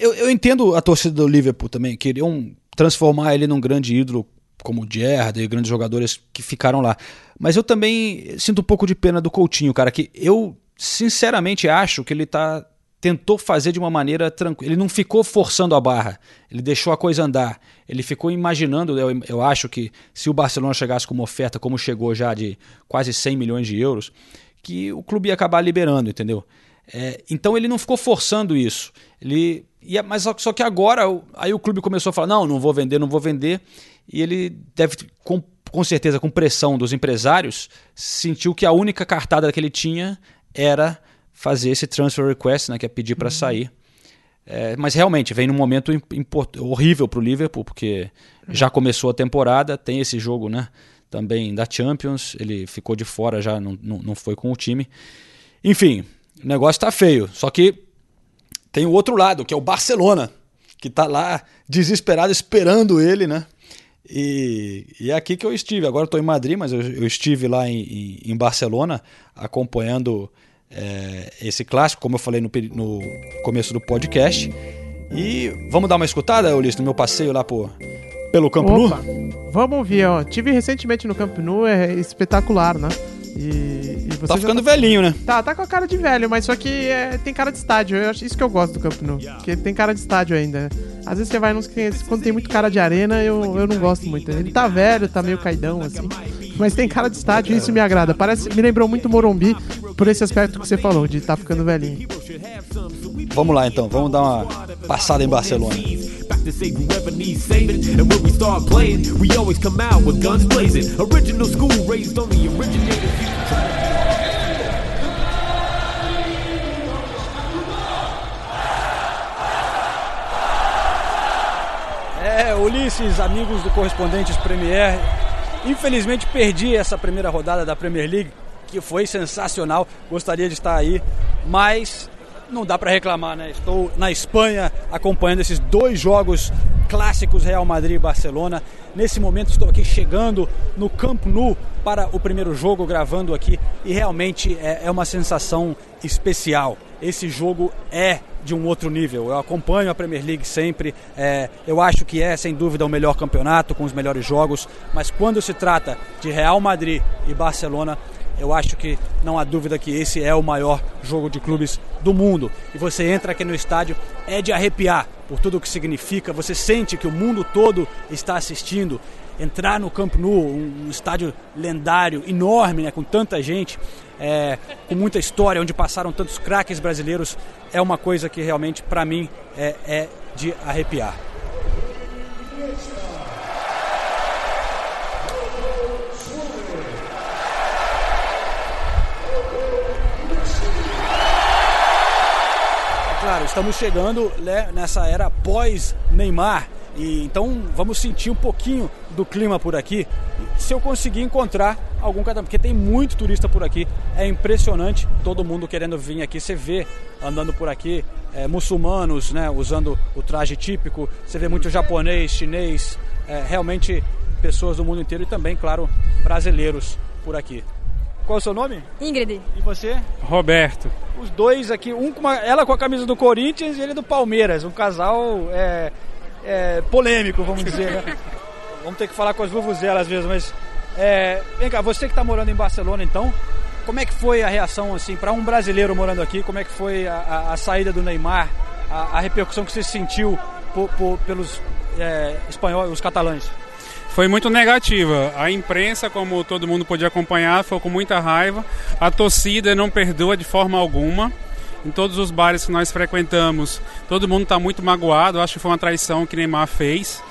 Eu, eu entendo a torcida do Liverpool também. Queriam transformar ele num grande ídolo como o Gerrard e grandes jogadores que ficaram lá. Mas eu também sinto um pouco de pena do Coutinho, cara, que eu sinceramente acho que ele tá tentou fazer de uma maneira tranquila. Ele não ficou forçando a barra, ele deixou a coisa andar. Ele ficou imaginando, eu, eu acho que se o Barcelona chegasse com uma oferta como chegou já de quase 100 milhões de euros, que o clube ia acabar liberando, entendeu? É, então ele não ficou forçando isso. Ele ia, mas só, só que agora aí o clube começou a falar não, não vou vender, não vou vender e ele deve, com, com certeza, com pressão dos empresários, sentiu que a única cartada que ele tinha era fazer esse transfer request, né, que é pedir para uhum. sair. É, mas realmente vem num momento horrível para o Liverpool, porque uhum. já começou a temporada, tem esse jogo né, também da Champions, ele ficou de fora já, não, não, não foi com o time. Enfim, o negócio está feio. Só que tem o outro lado, que é o Barcelona, que está lá desesperado esperando ele, né? E, e, é aqui que eu estive. Agora estou em Madrid, mas eu, eu estive lá em, em, Barcelona acompanhando é, esse clássico, como eu falei no, no, começo do podcast. E vamos dar uma escutada, Ulisses, no meu passeio lá por, pelo Campo Opa, Nou? Vamos ver, ó. Tive recentemente no Campo Nou, é espetacular, né? E, e tá ficando tá... velhinho, né? Tá, tá com a cara de velho, mas só que é, tem cara de estádio. Eu acho isso que eu gosto do Camp Nou. Porque tem cara de estádio ainda. Às vezes você vai nos quando tem muito cara de arena, eu, eu não gosto muito. Ele tá velho, tá meio caidão, assim. Mas tem cara de estádio e isso me agrada. Parece, me lembrou muito Morumbi por esse aspecto que você falou, de tá ficando velhinho. Vamos lá então, vamos dar uma passada em Barcelona. to. É, Ulisses, amigos do Correspondentes Premier, infelizmente perdi essa primeira rodada da Premier League, que foi sensacional, gostaria de estar aí, mas não dá para reclamar, né? Estou na Espanha acompanhando esses dois jogos clássicos Real Madrid e Barcelona. Nesse momento estou aqui chegando no Camp Nou para o primeiro jogo, gravando aqui e realmente é, é uma sensação especial. Esse jogo é de um outro nível. Eu acompanho a Premier League sempre. É, eu acho que é, sem dúvida, o melhor campeonato com os melhores jogos. Mas quando se trata de Real Madrid e Barcelona, eu acho que não há dúvida que esse é o maior jogo de clubes do mundo. E você entra aqui no estádio, é de arrepiar por tudo o que significa. Você sente que o mundo todo está assistindo. Entrar no Camp Nou, um estádio lendário, enorme, né, com tanta gente, é, com muita história, onde passaram tantos craques brasileiros, é uma coisa que realmente, para mim, é, é de arrepiar. claro, estamos chegando né, nessa era pós-Neymar. E então vamos sentir um pouquinho do clima por aqui. Se eu conseguir encontrar algum cada porque tem muito turista por aqui, é impressionante. Todo mundo querendo vir aqui, você vê andando por aqui é, muçulmanos, né, usando o traje típico. Você vê muito japonês, chinês, é, realmente pessoas do mundo inteiro e também, claro, brasileiros por aqui. Qual é o seu nome? Ingrid. E você? Roberto. Os dois aqui, um com uma, ela com a camisa do Corinthians e ele do Palmeiras. Um casal é, é, polêmico, vamos dizer, né? vamos ter que falar com as vuvuzelas às vezes, mas... É, vem cá, você que está morando em Barcelona então, como é que foi a reação assim para um brasileiro morando aqui? Como é que foi a, a, a saída do Neymar? A, a, repercussão que você sentiu por, por, pelos é, espanhóis, os catalães? foi muito negativa. A imprensa, como todo mundo podia acompanhar, foi com muita raiva. A torcida não perdoa de forma alguma. Em todos os bares que nós frequentamos, todo mundo está muito magoado. Acho que foi uma traição que Neymar fez.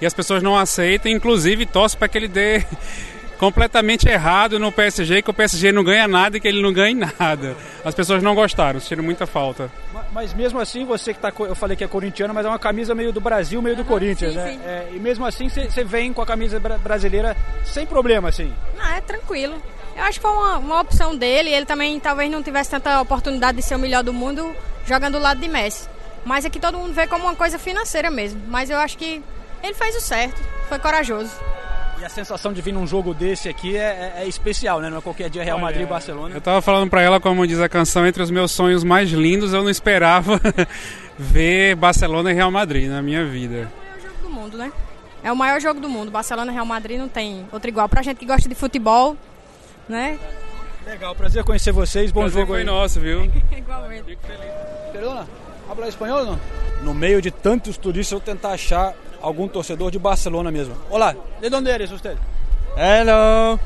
E as pessoas não aceitam, inclusive torcem para que ele dê completamente errado no PSG, que o PSG não ganha nada e que ele não ganha em nada. As pessoas não gostaram, sentiram muita falta. Ma- Mas mesmo assim, você que tá. Eu falei que é corintiano, mas é uma camisa meio do Brasil, meio do Corinthians, sim, né? sim. É, e mesmo assim, você vem com a camisa bra- brasileira sem problema, assim. Não, é tranquilo. Eu acho que foi uma, uma opção dele. Ele também talvez não tivesse tanta oportunidade de ser o melhor do mundo jogando do lado de Messi. Mas aqui todo mundo vê como uma coisa financeira mesmo. Mas eu acho que ele fez o certo, foi corajoso. E a sensação de vir num jogo desse aqui é, é- é especial, né? Não é qualquer dia Real Madrid e Barcelona. Eu tava falando pra ela, como diz a canção, entre os meus sonhos mais lindos, eu não esperava ver Barcelona e Real Madrid na minha vida. do mundo, né? É o maior jogo do mundo. Barcelona e Real Madrid não tem outro igual. Pra gente que gosta de futebol, né? Legal, prazer conhecer vocês. Bom Prazer jogo foi aí. nosso, viu? Igualmente. Perdona, habla espanhol não? No meio de tantos turistas, eu vou tentar achar algum torcedor de Barcelona mesmo. Olá, de onde eres usted? Hello.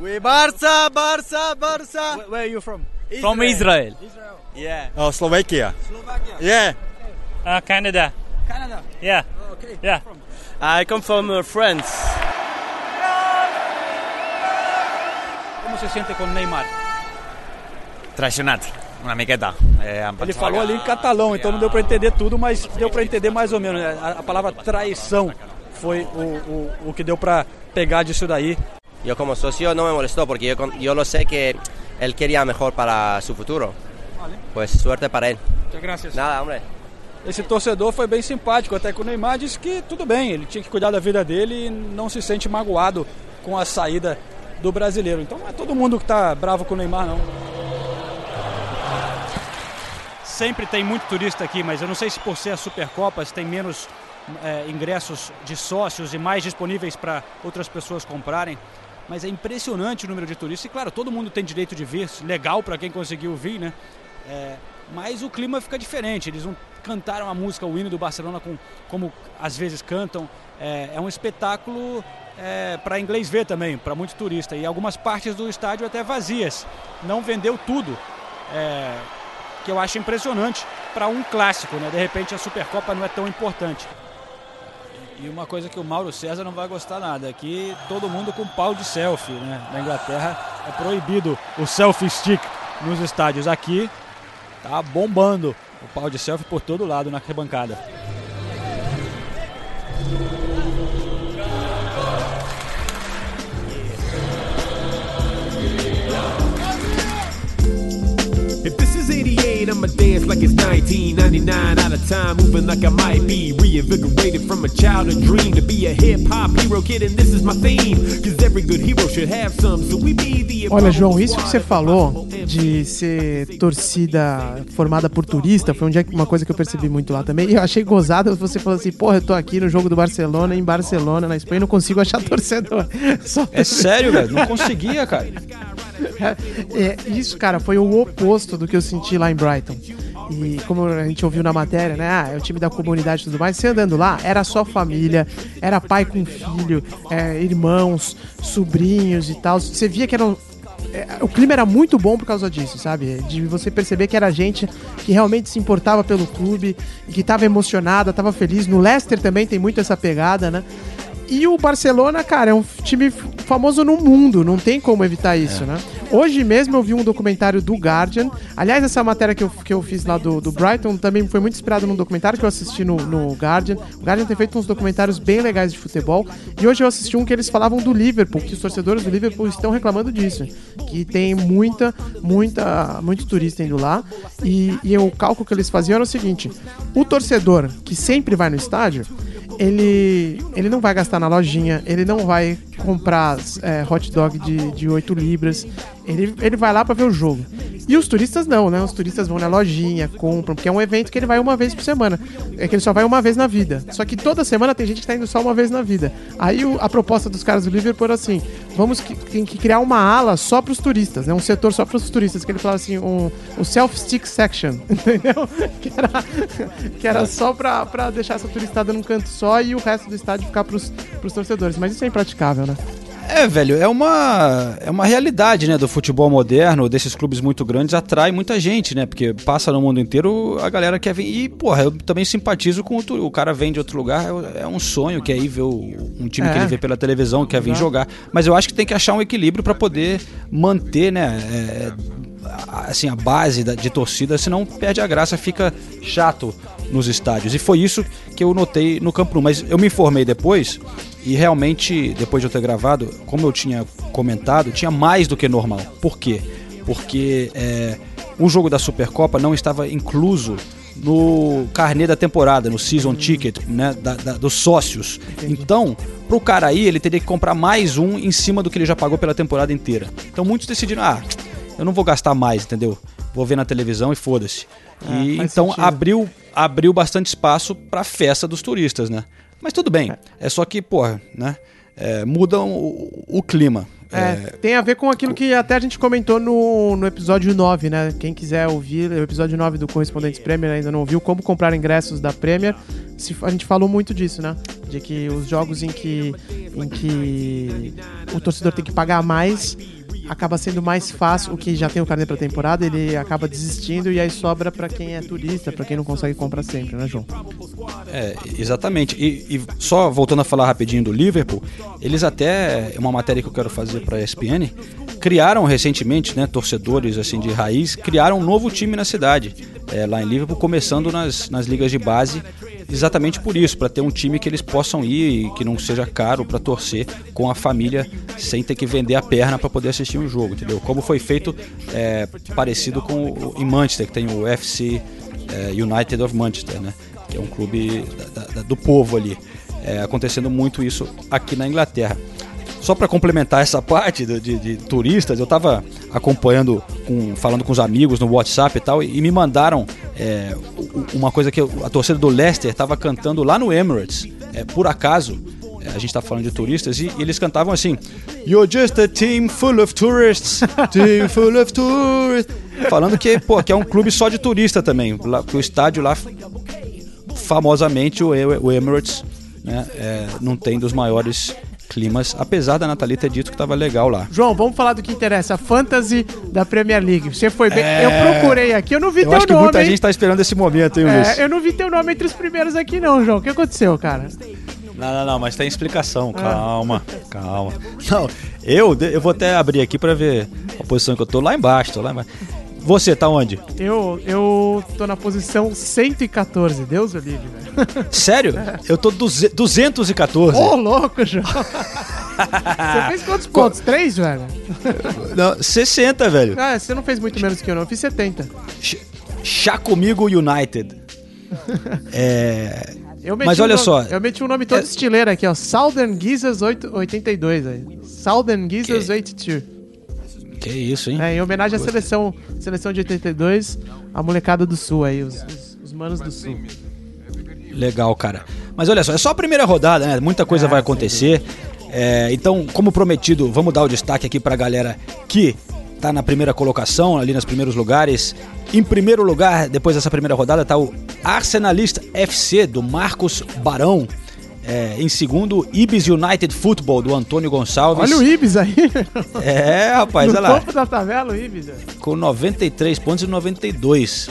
We Barca, Barca, Barca. Where, where are you from? From Israel. Israel. Yeah. Oh, Slovakia. Slovakia. Yeah. Uh, Canada. Canada. Yeah. Okay. Yeah. I come from uh, France. Se sente com Neymar? Traicionat. Una miqueta. Eh, em Ele falou ali em catalão, então não deu pra entender tudo, mas deu pra entender mais ou menos. A, a palavra traição foi o, o, o que deu pra pegar disso daí. Yo como socio no me molestó porque con- yo lo sé que él quería mejor para su futuro. Pues suerte para. Muchas gracias. Nada, hombre. Esse torcedor foi bem simpático, até que o Neymar disse que tudo bem, ele tinha que cuidar da vida dele e não se sente magoado com a saída do brasileiro. Então não é todo mundo que tá bravo com o Neymar, não. Sempre tem muito turista aqui, mas eu não sei se por ser a Supercopa, se tem menos é, ingressos de sócios e mais disponíveis para outras pessoas comprarem. Mas é impressionante o número de turistas. E claro, todo mundo tem direito de vir, legal para quem conseguiu vir, né? É, mas o clima fica diferente. Eles não cantaram a música, o hino do Barcelona com, como às vezes cantam. É, é um espetáculo para inglês ver também, para muito turista. E algumas partes do estádio até vazias. Não vendeu tudo. É, que eu acho impressionante para um clássico, né? De repente a Supercopa não é tão importante. E uma coisa que o Mauro César não vai gostar nada, é que todo mundo com pau de selfie, né? Na Inglaterra é proibido o selfie stick nos estádios. Aqui tá bombando o pau de selfie por todo lado na arquibancada. 88, I'ma dance like it's 1999 out of time, moving like I might be reinvigorated from a childhood dream to be a hip hop hero kid, and this is my theme. Cause every good hero should have some, so we be the Olha, João, isso que você falou de ser torcida formada por turista foi um uma coisa que eu percebi muito lá também. E eu achei gozado você falou assim: porra, eu tô aqui no jogo do Barcelona, em Barcelona, na Espanha, e não consigo achar torcedor. Só É sério, velho? Não conseguia, cara. É, isso, cara, foi o oposto do que eu senti lá em Brighton. E como a gente ouviu na matéria, né? Ah, é o time da comunidade e tudo mais. Você andando lá, era só família, era pai com filho, é, irmãos, sobrinhos e tal. Você via que eram. é, O clima era muito bom por causa disso, sabe? De você perceber que era gente que realmente se importava pelo clube que estava emocionada, estava feliz. No Leicester também tem muito essa pegada, né? E o Barcelona, cara, é um time famoso no mundo, não tem como evitar isso, né? Hoje mesmo eu vi um documentário do Guardian. Aliás, essa matéria que eu, que eu fiz lá do, do Brighton também foi muito inspirado num documentário que eu assisti no, no Guardian. O Guardian tem feito uns documentários bem legais de futebol. E hoje eu assisti um que eles falavam do Liverpool, que os torcedores do Liverpool estão reclamando disso. Que tem muita, muita, muito turista indo lá. E, e o cálculo que eles faziam era o seguinte: o torcedor que sempre vai no estádio, ele, ele não vai gastar na lojinha, ele não vai comprar é, hot dog de, de 8 libras, ele, ele vai lá para ver o jogo. E os turistas não, né? Os turistas vão na lojinha, compram, porque é um evento que ele vai uma vez por semana. É que ele só vai uma vez na vida. Só que toda semana tem gente que tá indo só uma vez na vida. Aí o- a proposta dos caras do Liverpool era assim: vamos que, tem que criar uma ala só pros turistas, né? Um setor só pros turistas, que ele falava assim, um, o self-stick section, entendeu? Que era, que era só pra deixar essa turistada num canto só e o resto do estádio ficar pros, pros torcedores. Mas isso é impraticável, né? É, velho, é uma, é uma realidade, né, do futebol moderno, desses clubes muito grandes, atrai muita gente, né, porque passa no mundo inteiro, a galera quer vir, e, porra, eu também simpatizo com o, o cara vem de outro lugar, é, é um sonho, quer ir ver o- um time que É. ele vê pela televisão, quer vir jogar, mas eu acho que tem que achar um equilíbrio para poder manter, né, é, a- assim, a base de torcida, senão perde a graça, fica chato nos estádios. E foi isso que eu notei no Campo Nou. Mas eu me informei depois e realmente, depois de eu ter gravado, como eu tinha comentado, tinha mais do que normal. Por quê? Porque é, um jogo da Supercopa não estava incluso no carnê da temporada, no season ticket, né, da- da- dos sócios. Então, pro cara aí, ele teria que comprar mais um em cima do que ele já pagou pela temporada inteira. Então, muitos decidiram, ah, eu não vou gastar mais, entendeu? Vou ver na televisão e foda-se. e faz então sentido. abriu, abriu bastante espaço pra festa dos turistas, né? Mas tudo bem. É só que, porra, né? é, muda o, o clima. É, tem a ver com aquilo que até a gente comentou no, no episódio 9, né? Quem quiser ouvir, o episódio 9 do Correspondentes Premier ainda não ouviu, como comprar ingressos da Premier, se- a gente falou muito disso, né? De que os jogos em que, em que o torcedor tem que pagar mais, acaba sendo mais fácil, o que já tem o carnê pra temporada, ele acaba desistindo e aí sobra pra quem é turista, pra quem não consegue comprar sempre, né, João? É, exatamente. E, e só voltando a falar rapidinho do Liverpool, eles até, é uma matéria que eu quero fazer para a ESPN, criaram recentemente, né, torcedores assim de raiz, criaram um novo time na cidade, é, lá em Liverpool, começando nas, nas ligas de base, exatamente por isso, para ter um time que eles possam ir e que não seja caro para torcer com a família sem ter que vender a perna para poder assistir um jogo, entendeu? Como foi feito é, parecido com o, em Manchester, que tem o FC é, United of Manchester, né? Que é um clube da- da- do povo ali. É, acontecendo muito isso aqui na Inglaterra. Só para complementar essa parte do- de, de turistas, eu estava acompanhando, com- falando com os amigos no WhatsApp e tal, e me mandaram é, uma coisa que a torcida do Leicester estava cantando lá no Emirates. É, por acaso, é, a gente está falando de turistas, e, e eles cantavam assim: You're just a team full of tourists, team full of tourists. Falando que, pô, que é um clube só de turista também. Lá, que o estádio lá famosamente o, E- o Emirates né, é, não tem dos maiores climas, apesar da Nathalie ter dito que estava legal lá. João, vamos falar do que interessa, a fantasy da Premier League. Você foi bem. É. Eu procurei aqui, eu não vi Eu teu acho que nome. muita hein? gente está esperando esse momento, hein, Luiz? É, eu não vi teu nome entre os primeiros aqui, não, João. O que aconteceu, cara? Não, não, não, mas tem explicação. Calma, calma. Não, eu, eu vou até abrir aqui para ver a posição que eu tô lá embaixo, tô lá embaixo. Você tá onde? Eu, eu tô na posição 114. Deus o livre, velho. Sério? Eu tô duze- 214. Ô, louco, João. Você fez quantos pontos? Três, velho? Não, 60, velho. Ah, você não fez muito menos que eu, não. Eu fiz 70. Chá comigo United. É. Mas olha nome- só. Eu meti um nome todo estileiro aqui, ó. Southern Geezers 8 82 aí. Southern Geezers 82. Que isso, hein? É, em homenagem à seleção, seleção de 82, a molecada do Sul aí, os, os, os manos do Sul. Legal, cara. Mas olha só, é só a primeira rodada, né? Muita coisa vai acontecer. É, então, como prometido, vamos dar o destaque aqui pra galera que tá na primeira colocação, ali nos primeiros lugares. Em primeiro lugar, depois dessa primeira rodada, tá o Arsenalista FC do Marcos Barão. É, em segundo, Ibis United Football do Antônio Gonçalves. Olha o Ibis aí. É, rapaz, no olha lá. topo da tabela, o Ibis. velho. com 93 pontos e 92.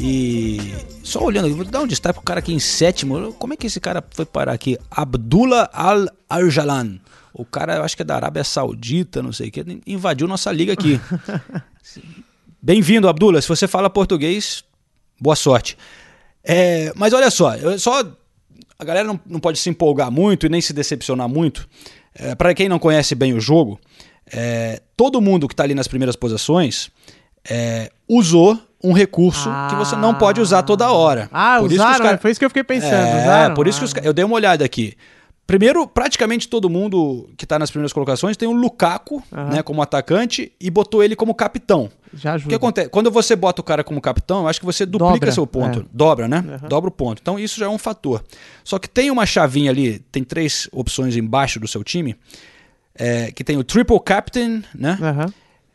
E só olhando, aqui, vou dar um destaque pro cara aqui em sétimo. Como é que esse cara foi parar aqui? Abdullah Al-Arjalan. O cara, eu acho que é da Arábia Saudita, não sei o que, invadiu nossa liga aqui. Bem-vindo, Abdullah. Se você fala português, boa sorte. É, mas olha só, eu só a galera não, não pode se empolgar muito e nem se decepcionar muito. É, para quem não conhece bem o jogo, é, todo mundo que está ali nas primeiras posições é, usou um recurso que você não pode usar toda hora. Ah, Por isso usaram? cara- Foi isso que eu fiquei pensando. é, usaram? por isso que os ca- eu dei uma olhada aqui. Primeiro, praticamente todo mundo que tá nas primeiras colocações tem o Lukaku, Aham. né, como atacante e botou ele como capitão. Já O ajuda. que acontece? Quando você bota o cara como capitão, eu acho que você duplica Dobra, seu ponto. é. Dobra, né? Aham. Dobra o ponto. Então isso já é um fator. Só que tem uma chavinha ali, tem três opções embaixo do seu time, é, que tem o Triple Captain, né?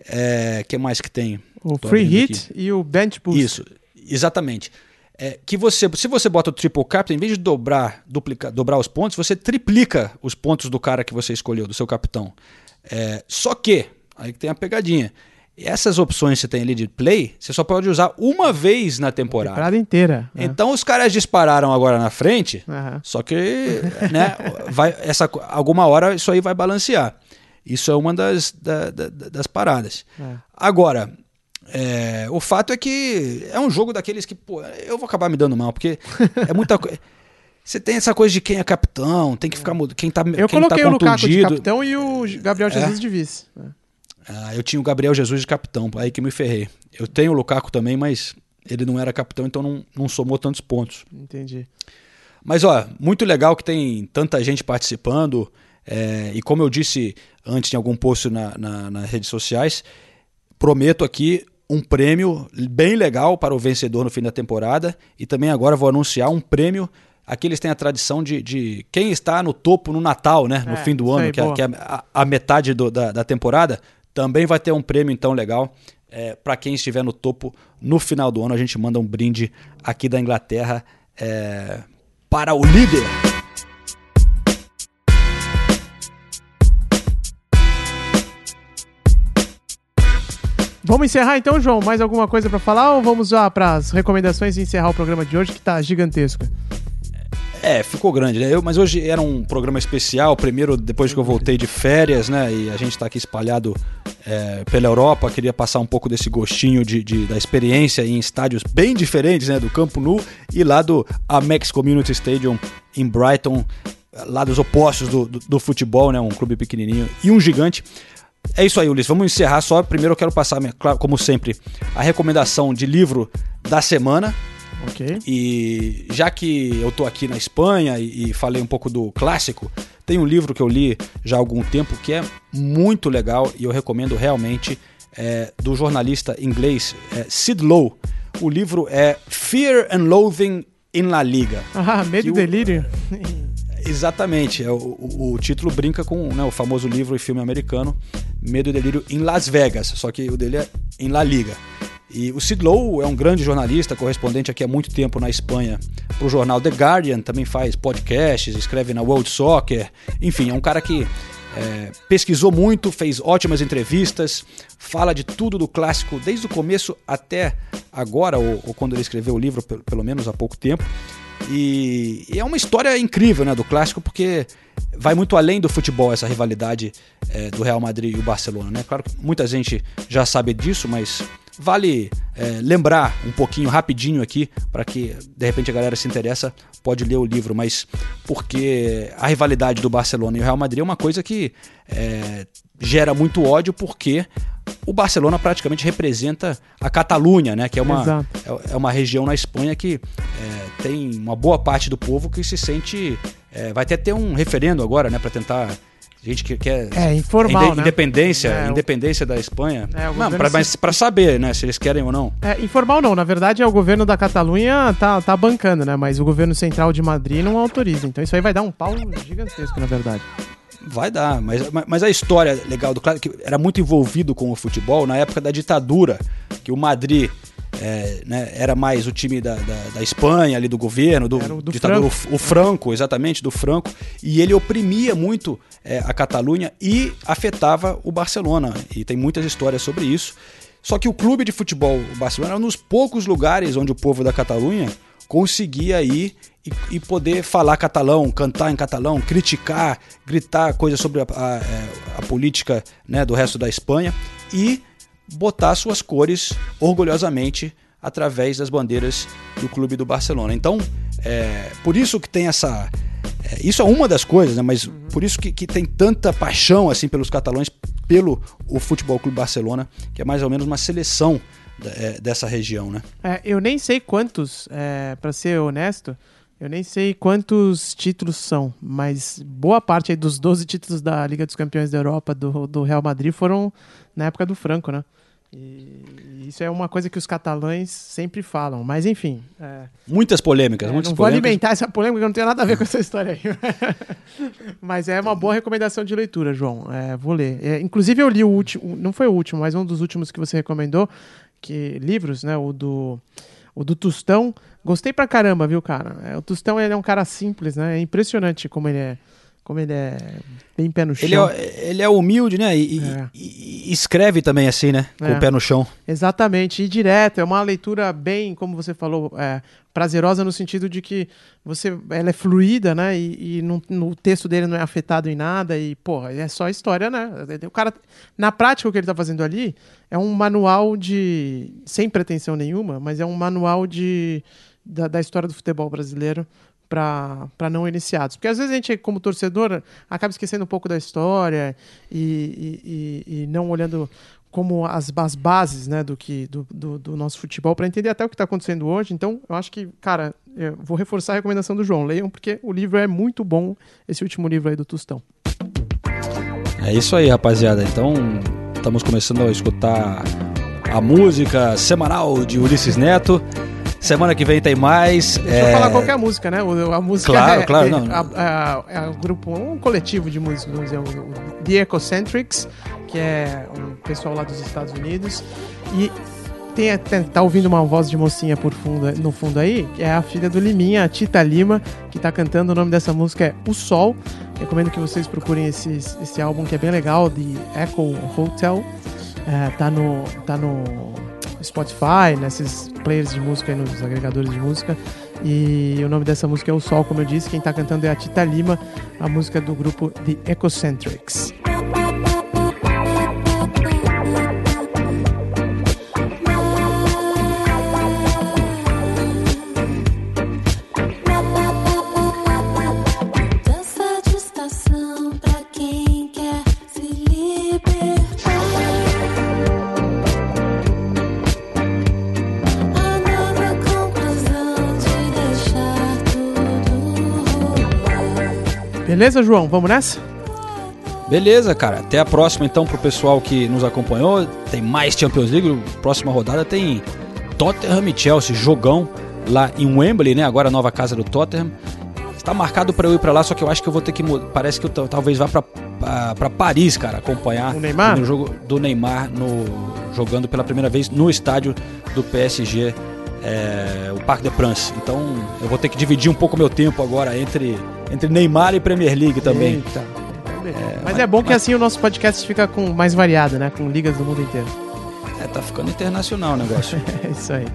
É, que mais que tem? O Tô Free Hit aqui. e o Bench Boost. Isso, exatamente. É, que você, se você bota o triple captain, em vez de dobrar, duplicar, dobrar os pontos, você triplica os pontos do cara que você escolheu, do seu capitão. É, só que, aí que tem a pegadinha. Essas opções que você tem ali de play, você só pode usar uma vez na temporada. Temporada inteira. né? Então os caras dispararam agora na frente, Aham. só que né, vai, essa, alguma hora isso aí vai balancear. Isso é uma das, da- da- das paradas. É. Agora, é, o fato é que é um jogo daqueles que, pô, eu vou acabar me dando mal, porque é muita coisa. Você tem essa coisa de quem é capitão, tem que ficar mudando. Quem tá, Eu quem coloquei tá o Lukaku de capitão e o Gabriel É? Jesus de vice. Ah, eu tinha o Gabriel Jesus de capitão, aí que me ferrei. Eu tenho o Lukaku também, mas ele não era capitão, então não, não somou tantos pontos. Entendi. Mas ó, muito legal que tem tanta gente participando. é, e como eu disse antes em algum post na, na- nas redes sociais, prometo aqui um prêmio bem legal para o vencedor no fim da temporada. E também agora vou anunciar um prêmio. Aqui eles têm a tradição de, de quem está no topo no Natal, né? No É, fim do ano, aí, que, é, que é a, a metade do- da, da temporada. Também vai ter um prêmio então legal. para quem estiver no topo no final do ano, a gente manda um brinde aqui da Inglaterra é, para o líder. Vamos encerrar então, João? Mais alguma coisa pra falar ou vamos lá pras recomendações e encerrar o programa de hoje que tá gigantesco? É, ficou grande, né? Eu, mas hoje era um programa especial, primeiro depois que eu voltei de férias, né? E a gente tá aqui espalhado é, pela Europa. Queria passar um pouco desse gostinho de, de- da experiência em estádios bem diferentes, né? Do Campo Nu e lá do Amex Community Stadium em Brighton, lá dos opostos do, do, do futebol, né? Um clube pequenininho e um gigante. É isso aí, Ulisses. Vamos encerrar só. Primeiro eu quero passar, como sempre, a recomendação de livro da semana. Ok. E já que eu tô aqui na Espanha e, e falei um pouco do clássico, tem um livro que eu li já há algum tempo que é muito legal e eu recomendo realmente, é, do jornalista inglês é, Sid Lowe. O livro é Fear and Loathing in La Liga. Ah, medo e o- delírio. Exatamente, é, o, o- título brinca com né, o famoso livro e filme americano Medo e Delírio em Las Vegas, só que o dele é em La Liga. E o Sid Lowe é um grande jornalista, correspondente aqui há muito tempo na Espanha para o jornal The Guardian, também faz podcasts, escreve na World Soccer, enfim, é um cara que é, pesquisou muito, fez ótimas entrevistas, fala de tudo do clássico desde o começo até agora, ou, ou quando ele escreveu o livro, pelo, pelo menos há pouco tempo. E, e é uma história incrível né, do clássico, porque vai muito além do futebol essa rivalidade é, do Real Madrid e o Barcelona. Né? Claro que muita gente já sabe disso, mas vale é, lembrar um pouquinho rapidinho aqui, para que de repente a galera se interessa, pode ler o livro, mas porque a rivalidade do Barcelona e o Real Madrid é uma coisa que é, gera muito ódio, porque o Barcelona praticamente representa a Catalunha, né? Que é uma, Exato. é, é uma região na Espanha que é, tem uma boa parte do povo que se sente. é, vai até ter um referendo agora, né? Para tentar. Gente que quer. É, informal, né? Independência, É, independência da Espanha. É, não, pra, mas para saber, né? Se eles querem ou não. É, informal não, na verdade é o governo da Catalunha tá, tá bancando, né? Mas o governo central de Madrid não autoriza. Então isso aí vai dar um pau gigantesco, na verdade. Vai dar, mas, mas- a história legal do Clássico, que era muito envolvido com o futebol na época da ditadura, que o Madrid é, né, era mais o time da, da, da Espanha, ali do governo, do, do ditador, Franco. o, o Franco, exatamente, do Franco, e ele oprimia muito é, a Catalunha e afetava o Barcelona, e tem muitas histórias sobre isso. Só que o clube de futebol, o Barcelona, era um dos poucos lugares onde o povo da Catalunha conseguia ir e, e poder falar catalão, cantar em catalão, criticar, gritar coisas sobre a, a- é, a política né, do resto da Espanha e botar suas cores orgulhosamente através das bandeiras do clube do Barcelona. Então, é, por isso que tem essa. é, isso é uma das coisas, né? Mas por isso que, que tem tanta paixão assim pelos catalães, pelo o Futebol Clube Barcelona, que é mais ou menos uma seleção é, dessa região, né? É, eu nem sei quantos, é, para ser honesto, eu nem sei quantos títulos são, mas boa parte aí dos 12 títulos da Liga dos Campeões da Europa do, do Real Madrid foram na época do Franco, né? E isso é uma coisa que os catalães sempre falam, mas enfim. é, Muitas polêmicas, é, muitas não vou polêmicas. alimentar essa polêmica, não tem nada a ver com essa história aí. mas é uma boa recomendação de leitura, João. É, vou ler. É, inclusive, eu li o último, não foi o último, mas um dos últimos que você recomendou, que livros, né? O do, o do Tostão. Gostei pra caramba, viu, cara? É, o Tostão ele é um cara simples, né? É impressionante como ele é, Como ele é bem pé no chão. Ele é, ele é humilde, né? E, e- e- e escreve também assim, né? Com É. o pé no chão. Exatamente, e direto. É uma leitura bem, como você falou, é, prazerosa no sentido de que você, ela é fluida, né? E, e não- no texto dele não é afetado em nada. E, porra, é só história, né? O cara, na prática, o que ele tá fazendo ali é um manual de. sem pretensão nenhuma, mas é um manual de, da, da história do futebol brasileiro para não iniciados. Porque às vezes a gente, como torcedor, acaba esquecendo um pouco da história e, e- e- não olhando como as, as bases né, do, que, do, do, do nosso futebol para entender até o que está acontecendo hoje. Então, eu acho que, cara, eu vou reforçar a recomendação do João. Leiam, porque o livro é muito bom, esse último livro aí do Tostão. É isso aí, rapaziada. Então, estamos começando a escutar a música semanal de Ulisses Neto. Semana que vem tem mais. Deixa eu falar qualquer música, né? A música Claro, é, claro, é, é um grupo, um coletivo de músicos, vamos dizer, o, The Ecocentrics, que é um pessoal lá dos Estados Unidos. E tem, tem- tá ouvindo uma voz de mocinha por fundo, no fundo aí, que é a filha do Liminha, a Tita Lima, que tá cantando. O nome dessa música é O Sol. Recomendo que vocês procurem esse, esse álbum que é bem legal, The Echo Hotel. É, tá no. Tá no Spotify, nesses players de música e nos agregadores de música. E o nome dessa música é O Sol, como eu disse. Quem tá cantando é a Tita Lima, a música do grupo The Ecocentrics. Beleza, João? Vamos nessa? Beleza, cara. Até a próxima, então, pro pessoal que nos acompanhou. Tem mais Champions League. Próxima rodada tem Tottenham e Chelsea. Jogão lá em Wembley, né? Agora a nova casa do Tottenham. Está marcado para eu ir para lá, só que eu acho que eu vou ter que mudar. Parece que eu talvez vá para Paris, cara, acompanhar O Neymar? o jogo do Neymar no, jogando pela primeira vez no estádio do PSG, é, o Parc des Princes. Então eu vou ter que dividir um pouco meu tempo agora entre, entre Neymar e Premier League também. Eita. Mas é bom que assim o nosso podcast fica com mais variado, né? Com ligas do mundo inteiro. É, tá ficando internacional o negócio. É isso aí.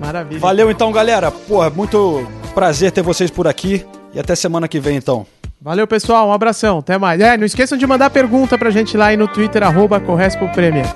Maravilha. Valeu então, galera. Porra, muito prazer ter vocês por aqui. E até semana que vem, então. Valeu, pessoal. Um abração. Até mais. É, não esqueçam de mandar pergunta pra gente lá aí no Twitter, arroba Correspo Premier.